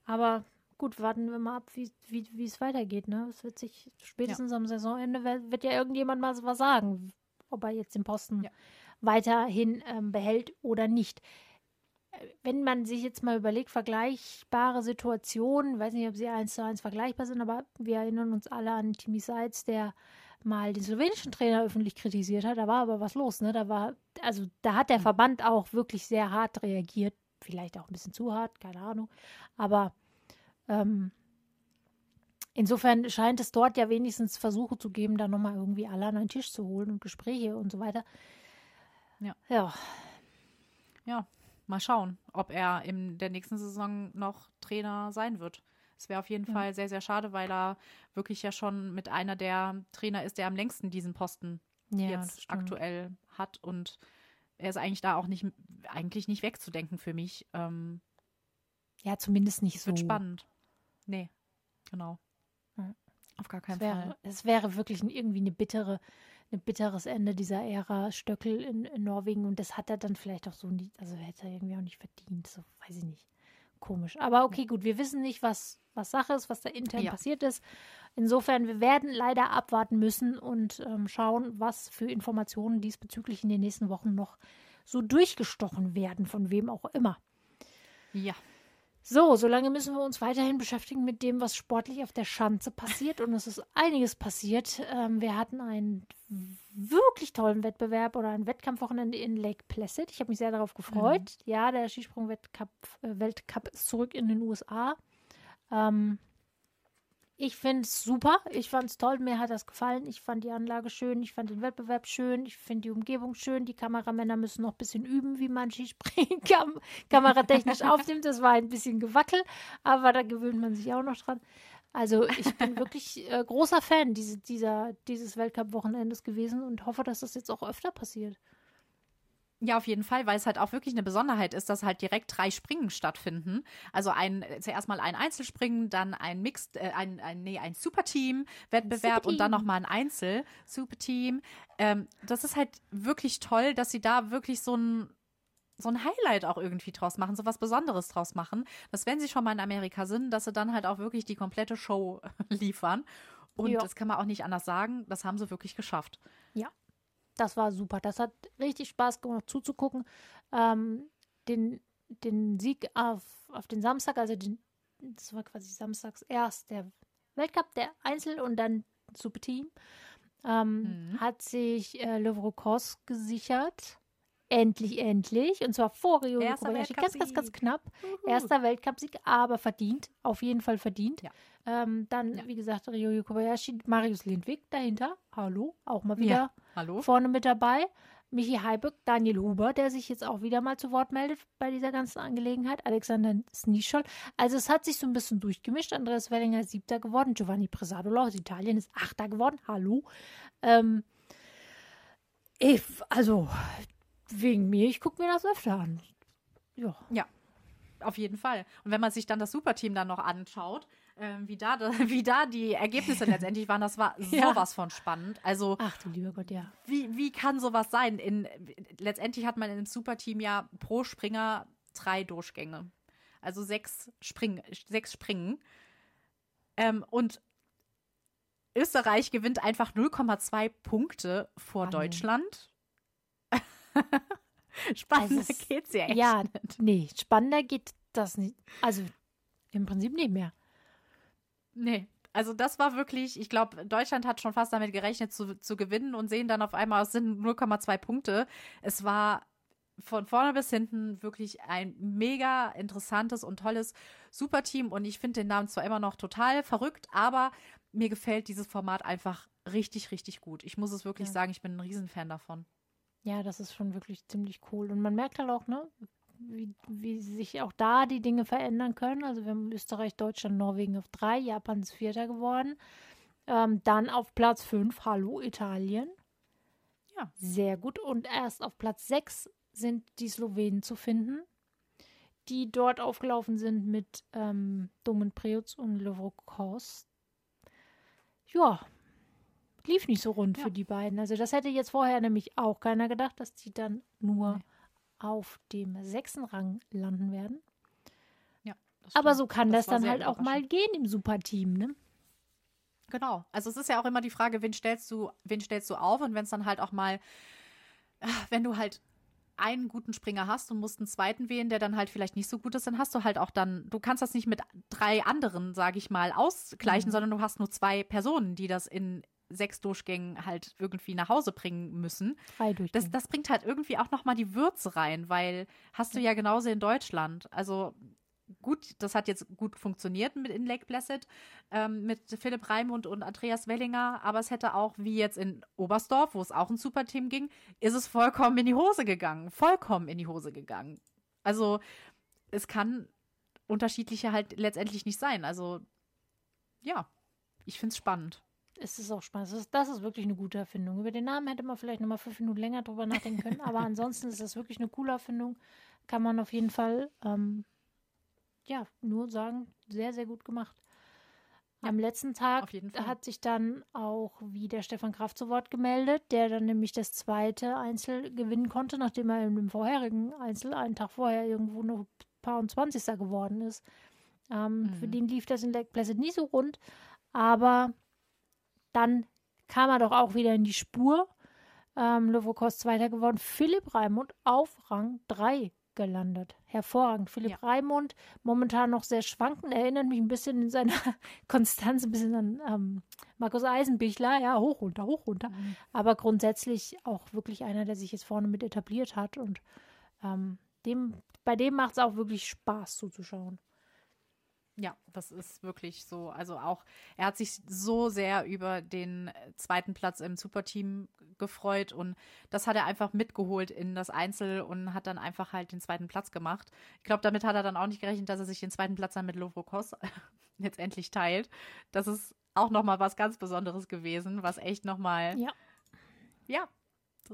Aber gut, warten wir mal ab, wie, wie, wie es weitergeht. Ne? Es wird sich spätestens ja. am Saisonende wird, wird, ja irgendjemand mal was sagen, ob er jetzt den Posten ja. weiterhin ähm, behält oder nicht wenn man sich jetzt mal überlegt, vergleichbare Situationen, weiß nicht, ob sie eins zu eins vergleichbar sind, aber wir erinnern uns alle an Timmy Seitz, der mal den slowenischen Trainer öffentlich kritisiert hat. Da war aber was los, ne? Da war, also da hat der hm. Verband auch wirklich sehr hart reagiert. Vielleicht auch ein bisschen zu hart, keine Ahnung. Aber ähm, insofern scheint es dort ja wenigstens Versuche zu geben, da nochmal irgendwie alle an einen Tisch zu holen und Gespräche und so weiter. Ja. Ja. Ja, mal schauen, ob er in der nächsten Saison noch Trainer sein wird. Es wäre auf jeden ja. Fall sehr, sehr schade, weil er wirklich ja schon mit einer der Trainer ist, der am längsten diesen Posten ja, jetzt aktuell hat. Und er ist eigentlich da auch nicht, eigentlich nicht wegzudenken für mich. Ähm, ja, zumindest nicht so. Wird spannend. Nee, genau. Ja. Auf gar keinen es wäre, Fall. Es wäre wirklich irgendwie eine bittere ein bitteres Ende dieser Ära Stöckel in, in, Norwegen und das hat er dann vielleicht auch so nicht, also hätte er irgendwie auch nicht verdient, so weiß ich nicht. Komisch. Aber okay, gut, wir wissen nicht, was, was Sache ist, was da intern ja. passiert ist. Insofern, wir werden leider abwarten müssen und ähm, schauen, was für Informationen diesbezüglich in den nächsten Wochen noch so durchgestochen werden, von wem auch immer. Ja. So, solange müssen wir uns weiterhin beschäftigen mit dem, was sportlich auf der Schanze passiert. Und es ist einiges passiert. Ähm, wir hatten einen wirklich tollen Wettbewerb oder ein Wettkampfwochenende in Lake Placid. Ich habe mich sehr darauf gefreut. Mhm. Ja, der Skisprung-Weltcup äh, ist zurück in den USA. Ähm, ich finde es super. Ich fand es toll. Mir hat das gefallen. Ich fand die Anlage schön. Ich fand den Wettbewerb schön. Ich finde die Umgebung schön. Die Kameramänner müssen noch ein bisschen üben, wie man Skispringen kam kameratechnisch aufnimmt. Das war ein bisschen gewackelt, aber da gewöhnt man sich auch noch dran. Also ich bin wirklich äh, großer Fan diese, dieser, dieses Weltcup-Wochenendes gewesen und hoffe, dass das jetzt auch öfter passiert. Ja, auf jeden Fall, weil es halt auch wirklich eine Besonderheit ist, dass halt direkt drei Springen stattfinden. Also ein zuerst mal ein Einzelspringen, dann ein Mixed, äh, ein, ein, nee, ein Superteam-Wettbewerb Super und dann nochmal ein Einzel-Superteam. Ähm, das ist halt wirklich toll, dass sie da wirklich so ein so ein Highlight auch irgendwie draus machen, so was Besonderes draus machen, dass wenn sie schon mal in Amerika sind, dass sie dann halt auch wirklich die komplette Show liefern. Und jo. das kann man auch nicht anders sagen, das haben sie wirklich geschafft. Ja, das war super. Das hat richtig Spaß gemacht zuzugucken. Ähm, den, den Sieg auf, auf den Samstag, also den, das war quasi samstags erst der Weltcup, der Einzel und dann Super Team, ähm, mhm. hat sich äh, Le Kos gesichert. Endlich, endlich. Und zwar vor Rio Kobayashi. Ganz, ganz, ganz knapp. Uhu. Erster Weltcupsieg, aber verdient. Auf jeden Fall verdient. Ja. Ähm, dann, ja. wie gesagt, Ryo Kobayashi, Marius Lindwig dahinter. Hallo, auch mal wieder ja. Hallo. vorne mit dabei. Michi Heiböck, Daniel Huber, der sich jetzt auch wieder mal zu Wort meldet bei dieser ganzen Angelegenheit. Alexander Snischol. Also es hat sich so ein bisschen durchgemischt. Andreas Wellinger ist siebter geworden. Giovanni Presadolo aus Italien ist achter geworden. Hallo. Ähm, ich, also wegen mir, ich gucke mir das öfter an. Ja. Ja, auf jeden Fall. Und wenn man sich dann das Superteam dann noch anschaut, äh, wie, da, wie da die Ergebnisse letztendlich waren, das war sowas ja. von spannend. Also, Ach du lieber Gott, ja. Wie, wie kann sowas sein? In, letztendlich hat man im Superteam ja pro Springer drei Durchgänge. Also sechs, Spring, sechs Springen. Ähm, und Österreich gewinnt einfach 0,2 Punkte vor Mann. Deutschland. spannender also geht's ja echt Ja, nicht. nee, spannender geht das nicht. Also im Prinzip nicht mehr. Nee, also das war wirklich, ich glaube, Deutschland hat schon fast damit gerechnet zu, zu gewinnen und sehen dann auf einmal, es sind 0,2 Punkte. Es war von vorne bis hinten wirklich ein mega interessantes und tolles Superteam und ich finde den Namen zwar immer noch total verrückt, aber mir gefällt dieses Format einfach richtig, richtig gut. Ich muss es wirklich ja. sagen, ich bin ein Riesenfan davon. Ja, das ist schon wirklich ziemlich cool. Und man merkt halt auch, ne, wie, wie sich auch da die Dinge verändern können. Also wir haben Österreich, Deutschland, Norwegen auf drei, Japan ist Vierter geworden. Ähm, dann auf Platz fünf, hallo Italien. Ja. Sehr gut. Und erst auf Platz sechs sind die Slowenen zu finden, die dort aufgelaufen sind mit ähm, Domen Preutz und Lovrokos. Ja, lief nicht so rund ja. für die beiden. Also das hätte jetzt vorher nämlich auch keiner gedacht, dass die dann nur nee. Auf dem sechsten Rang landen werden. Ja. Aber so kann das, das dann halt auch mal gehen im Superteam, ne? Genau. Also es ist ja auch immer die Frage, wen stellst du, wen stellst du auf und wenn es dann halt auch mal, ah, wenn du halt einen guten Springer hast und musst einen zweiten wählen, der dann halt vielleicht nicht so gut ist, dann hast du halt auch dann, du kannst das nicht mit drei anderen, sage ich mal, ausgleichen, mhm. sondern du hast nur zwei Personen, die das in sechs Durchgängen halt irgendwie nach Hause bringen müssen. Drei Das, das bringt halt irgendwie auch nochmal die Würze rein, weil hast du ja genauso in Deutschland. Also gut, das hat jetzt gut funktioniert mit in Lake Placid, ähm, mit Philipp Raimund und Andreas Wellinger, aber es hätte auch, wie jetzt in Oberstdorf, wo es auch ein Superteam ging, ist es vollkommen in die Hose gegangen. Vollkommen in die Hose gegangen. Also es kann unterschiedlicher halt letztendlich nicht sein. Also ja, ich finde es spannend es ist auch spannend. Das ist, das ist, wirklich eine gute Erfindung. Über den Namen hätte man vielleicht noch mal fünf Minuten länger drüber nachdenken können, aber ansonsten ist das wirklich eine coole Erfindung. Kann man auf jeden Fall, ähm, ja, nur sagen, sehr, sehr gut gemacht. Am letzten Tag hat sich dann auch wieder Stefan Kraft zu Wort gemeldet, der dann nämlich das zweite Einzel gewinnen konnte, nachdem er im vorherigen Einzel einen Tag vorher irgendwo noch paar und zwanzigster geworden ist. Ähm, mhm. Für den lief das in Lake Placid nie so rund, aber dann kam er doch auch wieder in die Spur. Ähm, Lovokos Zweiter geworden. Philipp Raimund auf Rang 3 gelandet. Hervorragend. Philipp ja. Raimund, momentan noch sehr schwankend, erinnert mich ein bisschen in seiner Konstanz, ein bisschen an ähm, Markus Eisenbichler, ja, hoch, runter, hoch, runter. Mhm. Aber grundsätzlich auch wirklich einer, der sich jetzt vorne mit etabliert hat und ähm, dem, bei dem macht es auch wirklich Spaß zuzuschauen. Ja, das ist wirklich so. Also auch, er hat sich so sehr über den äh, zweiten Platz im Superteam gefreut und das hat er einfach mitgeholt in das Einzel und hat dann einfach halt den zweiten Platz gemacht. Ich glaube, damit hat er dann auch nicht gerechnet, dass er sich den zweiten Platz dann mit Lovrokos jetzt endlich teilt. Das ist auch nochmal was ganz Besonderes gewesen, was echt nochmal, ja. ja,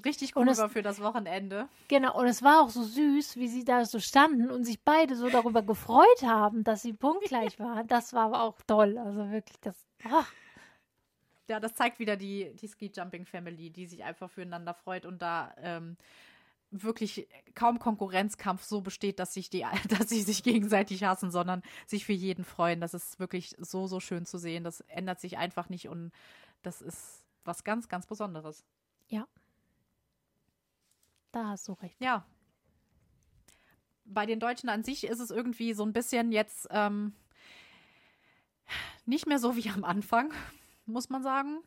richtig cool es, war für das Wochenende. Genau, und es war auch so süß, wie sie da so standen und sich beide so darüber gefreut haben, dass sie punktgleich waren. Das war aber auch toll. Also wirklich, das. Ach. Ja, das zeigt wieder die, die Ski-Jumping-Family, die sich einfach füreinander freut und da ähm, wirklich kaum Konkurrenzkampf so besteht, dass sich die, dass sie sich gegenseitig hassen, sondern sich für jeden freuen. Das ist wirklich so, so schön zu sehen. Das ändert sich einfach nicht und das ist was ganz, ganz Besonderes. Ja, da hast du recht. Ja. Bei den Deutschen an sich ist es irgendwie so ein bisschen jetzt ähm, nicht mehr so wie am Anfang, muss man sagen.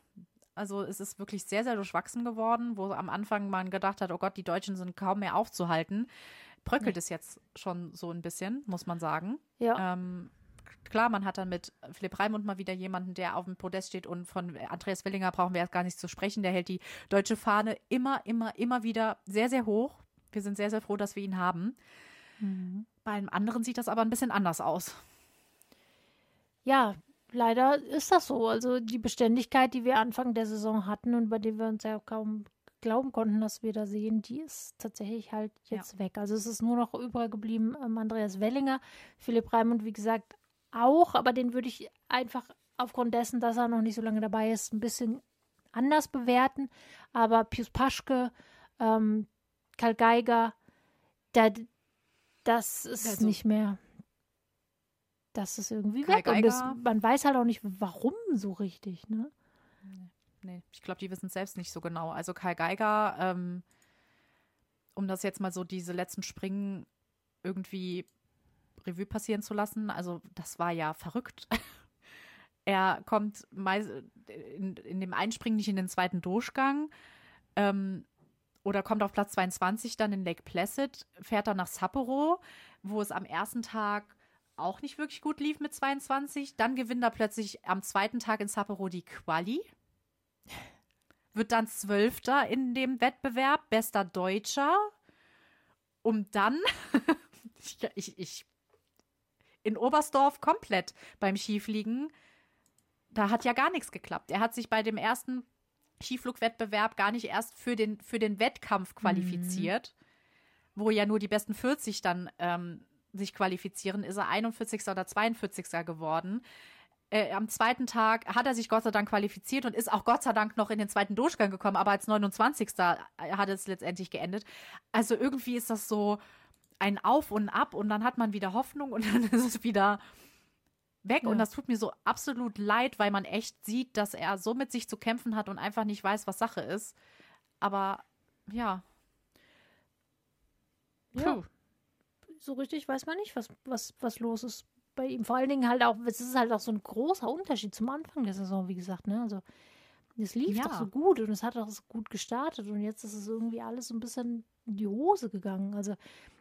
Also es ist wirklich sehr, sehr durchwachsen geworden, wo am Anfang man gedacht hat, oh Gott, die Deutschen sind kaum mehr aufzuhalten. Bröckelt ja. es jetzt schon so ein bisschen, muss man sagen. Ja. Ähm, klar, man hat dann mit Philipp Raimund mal wieder jemanden, der auf dem Podest steht und von Andreas Willinger brauchen wir erst gar nicht zu sprechen. Der hält die deutsche Fahne immer, immer, immer wieder sehr, sehr hoch. Wir sind sehr, sehr froh, dass wir ihn haben. Mhm. Bei einem anderen sieht das aber ein bisschen anders aus. Ja, leider ist das so. Also die Beständigkeit, die wir Anfang der Saison hatten und bei der wir uns ja kaum glauben konnten, dass wir da sehen, die ist tatsächlich halt jetzt ja. weg. Also es ist nur noch übrig geblieben ähm, Andreas Wellinger, Philipp Raimund, wie gesagt, auch, aber den würde ich einfach aufgrund dessen, dass er noch nicht so lange dabei ist, ein bisschen anders bewerten. Aber Pius Paschke, ähm, Karl Geiger, da, das ist also, nicht mehr. Das ist irgendwie Kai weg. Geiger. Und das, man weiß halt auch nicht, warum so richtig, ne? Nee, ich glaube, die wissen es selbst nicht so genau. Also Kai Geiger, ähm, um das jetzt mal so diese letzten Springen irgendwie Revue passieren zu lassen, also das war ja verrückt. er kommt in, in, dem Einspringen nicht in den zweiten Durchgang ähm, oder kommt auf Platz 22 dann in Lake Placid, fährt dann nach Sapporo, wo es am ersten Tag auch nicht wirklich gut lief mit 22. Dann gewinnt er plötzlich am zweiten Tag in Sapporo die Quali. Wird dann Zwölfter in dem Wettbewerb, bester Deutscher. Um dann, ich, ich, in Oberstdorf komplett beim Skifliegen, da hat ja gar nichts geklappt. Er hat sich bei dem ersten Skiflugwettbewerb gar nicht erst für den, für den Wettkampf qualifiziert, mhm. wo ja nur die besten 40 dann ähm, sich qualifizieren, ist er 41. oder 42. geworden. Äh, am zweiten Tag hat er sich Gott sei Dank qualifiziert und ist auch Gott sei Dank noch in den zweiten Durchgang gekommen, aber als 29. hat es letztendlich geendet. Also irgendwie ist das so ein Auf und Ab und dann hat man wieder Hoffnung und dann ist es wieder weg. Ja. Und das tut mir so absolut leid, weil man echt sieht, dass er so mit sich zu kämpfen hat und einfach nicht weiß, was Sache ist. Aber ja. Puh. Ja so richtig weiß man nicht, was, was, was los ist bei ihm. Vor allen Dingen halt auch, es ist halt auch so ein großer Unterschied zum Anfang der Saison, wie gesagt, ne? Also es lief ja. doch so gut und es hat auch so gut gestartet und jetzt ist es irgendwie alles so ein bisschen in die Hose gegangen. Also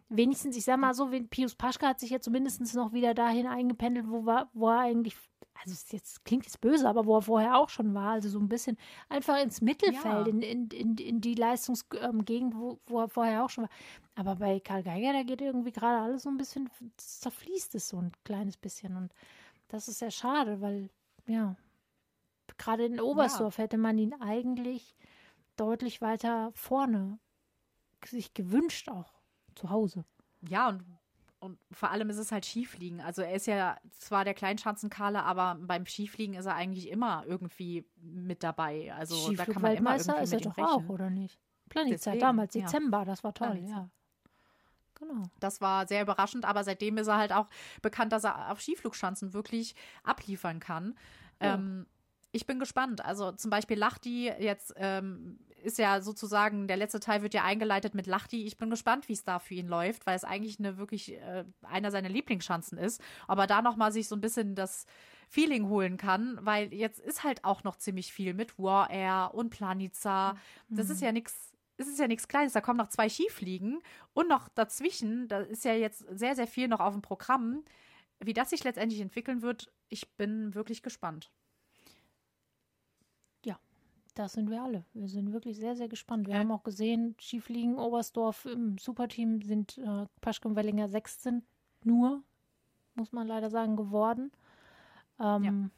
wenigstens, ich sag mal so, Pius Paschke hat sich ja zumindest noch wieder dahin eingependelt, wo, war, wo er eigentlich also es jetzt, klingt jetzt böse, aber wo er vorher auch schon war, also so ein bisschen einfach ins Mittelfeld, ja. in, in, in, in die Leistungsgegend, wo, wo er vorher auch schon war. Aber bei Karl Geiger, da geht irgendwie gerade alles so ein bisschen, zerfließt es so ein kleines bisschen. Und das ist sehr schade, weil, ja, gerade in Oberstdorf ja. hätte man ihn eigentlich deutlich weiter vorne sich gewünscht, auch zu Hause. Ja, und und vor allem ist es halt Skifliegen. Also er ist ja zwar der Kleinschanzenkaler, aber beim Skifliegen ist er eigentlich immer irgendwie mit dabei. Also da kann man immer irgendwie ist er doch auch, oder nicht? Planetzeit damals, Dezember, ja. das war toll, Planetzeit. ja. Genau. Das war sehr überraschend, aber seitdem ist er halt auch bekannt, dass er auf Skiflugschanzen wirklich abliefern kann. Ja. Ähm, ich bin gespannt. Also zum Beispiel Lachti jetzt ähm, ist ja sozusagen, der letzte Teil wird ja eingeleitet mit Lachti. Ich bin gespannt, wie es da für ihn läuft, weil es eigentlich eine wirklich äh, einer seiner Lieblingsschanzen ist. Aber da nochmal sich so ein bisschen das Feeling holen kann, weil jetzt ist halt auch noch ziemlich viel mit War Air und Planica. Das mhm. ist ja nichts es ist ja nichts Kleines, da kommen noch zwei Skifliegen und noch dazwischen, da ist ja jetzt sehr, sehr viel noch auf dem Programm. Wie das sich letztendlich entwickeln wird, ich bin wirklich gespannt. Das sind wir alle. Wir sind wirklich sehr, sehr gespannt. Wir ja. haben auch gesehen, Skifliegen Oberstdorf im Superteam sind äh, Paschke und Wellinger 16 nur, muss man leider sagen, geworden. Ähm,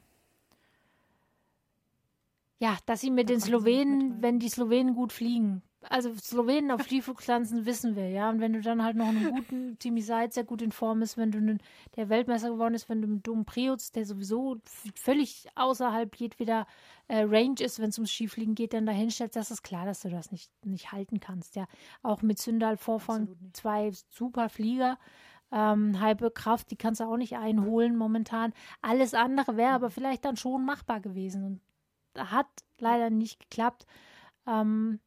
ja. ja. dass sie mit den Slowenen, wenn die Slowenen gut fliegen, also Slowenen auf Skiflugpflanzen wissen wir, ja. Und wenn du dann halt noch einen guten Timi Seitz, der gut in Form ist, wenn du einen, der Weltmeister geworden ist, wenn du einen dummen Preutz, der sowieso völlig außerhalb jedweder äh, Range ist, wenn es ums Skifliegen geht, dann dahin stellst, das ist klar, dass du das nicht, nicht halten kannst, ja. Auch mit Sündal Vorfahren zwei super Flieger. Ähm, halbe Kraft, die kannst du auch nicht einholen momentan. Alles andere wäre aber vielleicht dann schon machbar gewesen. Und hat leider nicht geklappt. Ähm,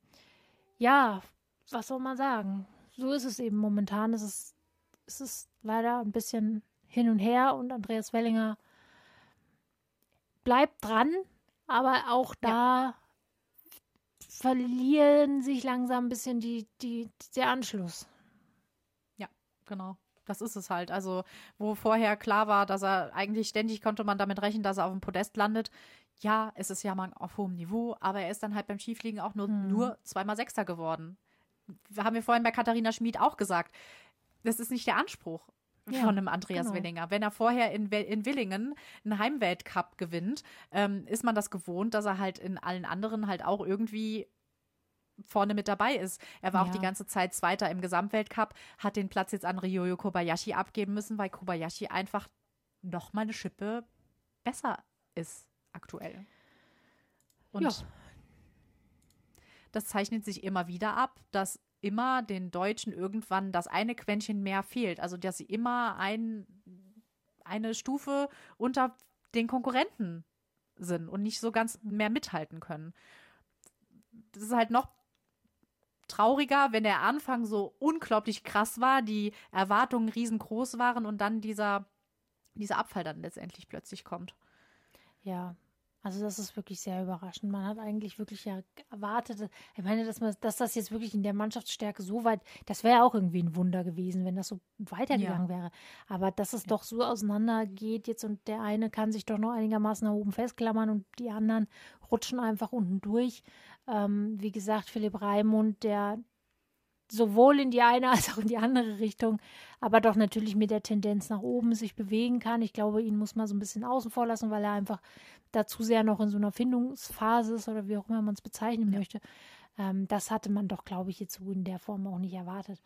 ja, was soll man sagen? So ist es eben momentan. Es ist, es ist leider ein bisschen hin und her und Andreas Wellinger bleibt dran, aber auch da ja. verlieren sich langsam ein bisschen die, die, der Anschluss. Ja, genau. Das ist es halt. Also, wo vorher klar war, dass er eigentlich ständig konnte man damit rechnen, dass er auf dem Podest landet. Ja, es ist ja mal auf hohem Niveau, aber er ist dann halt beim Skifliegen auch nur, hm. nur zweimal Sechster geworden. Haben wir vorhin bei Katharina Schmid auch gesagt. Das ist nicht der Anspruch ja, von einem Andreas genau. Willinger. Wenn er vorher in, in Willingen einen Heimweltcup gewinnt, ähm, ist man das gewohnt, dass er halt in allen anderen halt auch irgendwie vorne mit dabei ist. Er war ja. auch die ganze Zeit Zweiter im Gesamtweltcup, hat den Platz jetzt an Ryoyo Kobayashi abgeben müssen, weil Kobayashi einfach noch mal eine Schippe besser ist aktuell. Und ja. das zeichnet sich immer wieder ab, dass immer den Deutschen irgendwann das eine Quäntchen mehr fehlt. Also, dass sie immer ein, eine Stufe unter den Konkurrenten sind und nicht so ganz mehr mithalten können. Das ist halt noch trauriger, wenn der Anfang so unglaublich krass war, die Erwartungen riesengroß waren und dann dieser, dieser Abfall dann letztendlich plötzlich kommt. Ja, also das ist wirklich sehr überraschend. Man hat eigentlich wirklich ja erwartet, ich meine, dass, man, dass das jetzt wirklich in der Mannschaftsstärke so weit, das wäre auch irgendwie ein Wunder gewesen, wenn das so weitergegangen ja. wäre. Aber dass es ja. doch so auseinandergeht jetzt und der eine kann sich doch noch einigermaßen nach oben festklammern und die anderen rutschen einfach unten durch. Ähm, wie gesagt, Philipp Raimund, der sowohl in die eine als auch in die andere Richtung, aber doch natürlich mit der Tendenz nach oben sich bewegen kann. Ich glaube, ihn muss man so ein bisschen außen vor lassen, weil er einfach dazu sehr noch in so einer Findungsphase ist oder wie auch immer man es bezeichnen ja. möchte. Ähm, das hatte man doch, glaube ich, jetzt so in der Form auch nicht erwartet.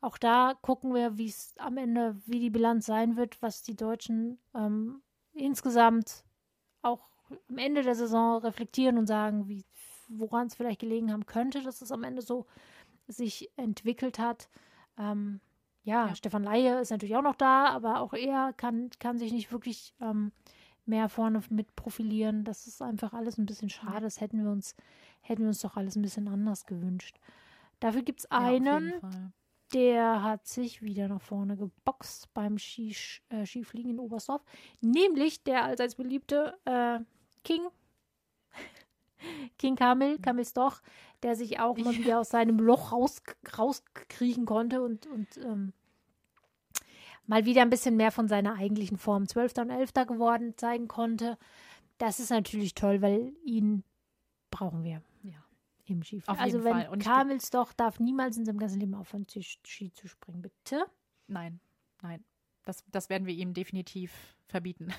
Auch da gucken wir, wie es am Ende, wie die Bilanz sein wird, was die Deutschen ähm, insgesamt auch am Ende der Saison reflektieren und sagen, wie, woran es vielleicht gelegen haben könnte, dass es am Ende so sich entwickelt hat. Ähm, ja, ja, Stefan Laie ist natürlich auch noch da, aber auch er kann, kann sich nicht wirklich ähm, mehr vorne mit profilieren. Das ist einfach alles ein bisschen schade. Das hätten wir uns, hätten wir uns doch alles ein bisschen anders gewünscht. Dafür gibt es einen, ja, der hat sich wieder nach vorne geboxt beim Ski, äh, Skifliegen in Oberstdorf. Nämlich der allseits beliebte äh, King King Kamil, Kamils doch, der sich auch mal wieder aus seinem Loch raus, rauskriechen konnte und, und ähm, mal wieder ein bisschen mehr von seiner eigentlichen Form, Zwölfter und Elfter geworden, zeigen konnte. Das ist natürlich toll, weil ihn brauchen wir. Ja. Im Skifliegen. Also wenn Fall. Kamils doch darf niemals in seinem ganzen Leben aufhören, Ski zu springen, bitte. Nein, nein. Das, das werden wir ihm definitiv verbieten.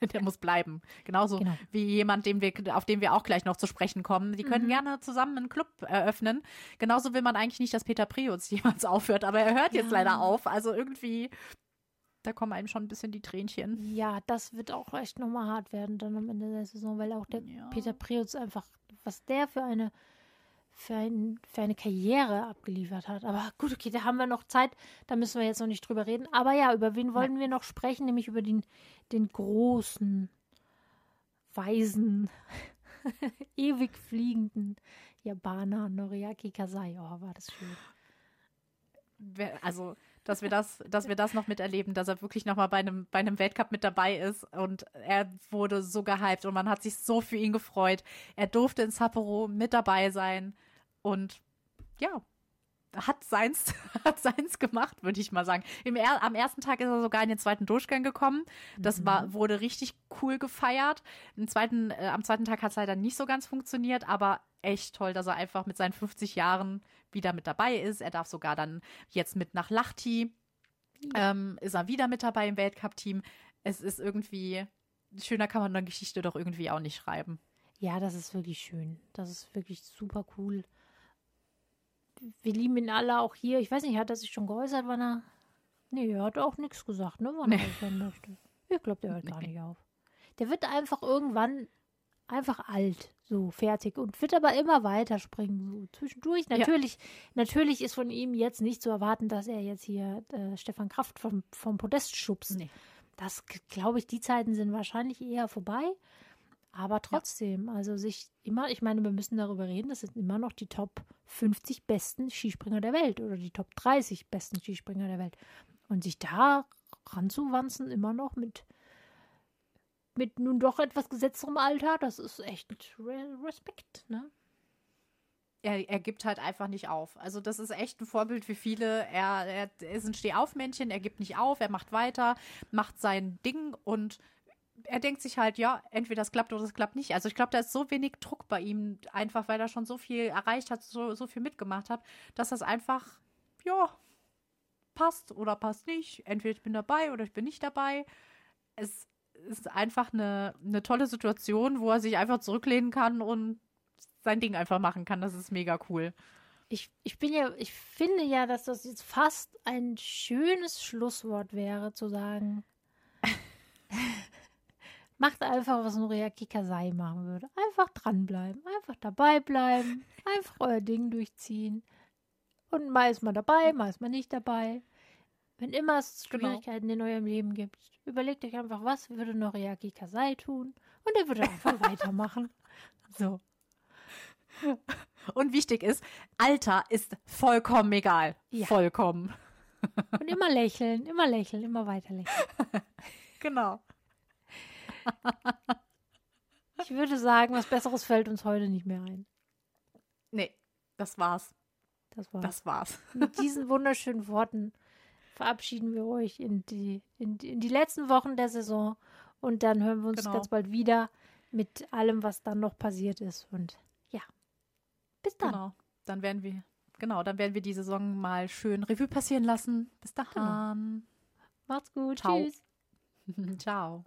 Der muss bleiben. Genauso genau. wie jemand, dem wir, auf den wir auch gleich noch zu sprechen kommen. Die können mhm. gerne zusammen einen Club eröffnen. Genauso will man eigentlich nicht, dass Peter Priutz jemals aufhört, aber er hört ja. jetzt leider auf. Also irgendwie, da kommen einem schon ein bisschen die Tränchen. Ja, das wird auch echt nochmal hart werden dann am Ende der Saison, weil auch der ja. Peter Priutz einfach, was der für eine für, ein, für eine Karriere abgeliefert hat. Aber gut, okay, da haben wir noch Zeit, da müssen wir jetzt noch nicht drüber reden. Aber ja, über wen wollen ja. wir noch sprechen? Nämlich über den, den großen, weisen, ewig fliegenden Japaner Noriaki Kasai. Oh, war das schön. Also, dass wir das, dass wir das noch miterleben, dass er wirklich nochmal bei einem, bei einem Weltcup mit dabei ist und er wurde so gehypt und man hat sich so für ihn gefreut. Er durfte in Sapporo mit dabei sein und ja, hat seins, hat seins gemacht, würde ich mal sagen. Im am ersten Tag ist er sogar in den zweiten Durchgang gekommen. Das mhm. war, wurde richtig cool gefeiert. Im zweiten, äh, am zweiten Tag hat es leider nicht so ganz funktioniert, aber echt toll, dass er einfach mit seinen 50 Jahren wieder mit dabei ist. Er darf sogar dann jetzt mit nach Lachti, ähm, ist er wieder mit dabei im Weltcup-Team. Es ist irgendwie, schöner kann man eine Geschichte doch irgendwie auch nicht schreiben. Ja, das ist wirklich schön. Das ist wirklich super cool. Wir lieben ihn alle auch hier. Ich weiß nicht, hat er sich schon geäußert, wann er. Nee, er hat auch nichts gesagt, ne, wann er aufhören möchte. Ich glaube, der hört nee. gar nicht auf. Der wird einfach irgendwann einfach alt, so fertig und wird aber immer weiter springen, so zwischendurch. Natürlich, ja. natürlich ist von ihm jetzt nicht zu erwarten, dass er jetzt hier äh, Stefan Kraft vom, vom Podest schubst. Nee. Das glaube ich, die Zeiten sind wahrscheinlich eher vorbei. Aber trotzdem, ja. also sich immer, ich meine, wir müssen darüber reden, das sind immer noch die Top 50 besten Skispringer der Welt oder die Top 30 besten Skispringer der Welt. Und sich da ranzuwanzen, immer noch mit mit nun doch etwas gesetzterem Alter, das ist echt Respekt, ne? Er, er gibt halt einfach nicht auf. Also das ist echt ein Vorbild für viele. Er, er ist ein Stehaufmännchen, er gibt nicht auf, er macht weiter, macht sein Ding und er denkt sich halt, ja, entweder das klappt oder das klappt nicht. Also ich glaube, da ist so wenig Druck bei ihm, einfach weil er schon so viel erreicht hat, so, so viel mitgemacht hat, dass das einfach, ja, passt oder passt nicht. Entweder ich bin dabei oder ich bin nicht dabei. Es ist einfach eine, eine tolle Situation, wo er sich einfach zurücklehnen kann und sein Ding einfach machen kann. Das ist mega cool. Ich, ich bin ja, ich finde ja, dass das jetzt fast ein schönes Schlusswort wäre, zu sagen, macht einfach, was Noria Kikasai machen würde. Einfach dranbleiben, einfach dabei bleiben, einfach euer Ding durchziehen. Und mal ist man dabei, mal ist man nicht dabei. Wenn immer es genau. Schwierigkeiten genau. in eurem Leben gibt, überlegt euch einfach, was würde Noriaki Kasai tun? Und er würde einfach weitermachen. So. Und wichtig ist, Alter ist vollkommen egal. Ja. Vollkommen. Und immer lächeln, immer lächeln, immer weiter lächeln. genau. Ich würde sagen, was Besseres fällt uns heute nicht mehr ein. Nee, das war's. Das war's. Das war's. Mit diesen wunderschönen Worten verabschieden wir euch in die, in, in die letzten Wochen der Saison und dann hören wir uns genau. ganz bald wieder mit allem, was dann noch passiert ist. Und ja, bis dann. Genau, dann werden wir, genau, dann werden wir die Saison mal schön Revue passieren lassen. Bis dahin. Genau. Macht's gut. Ciao. Tschüss. Ciao.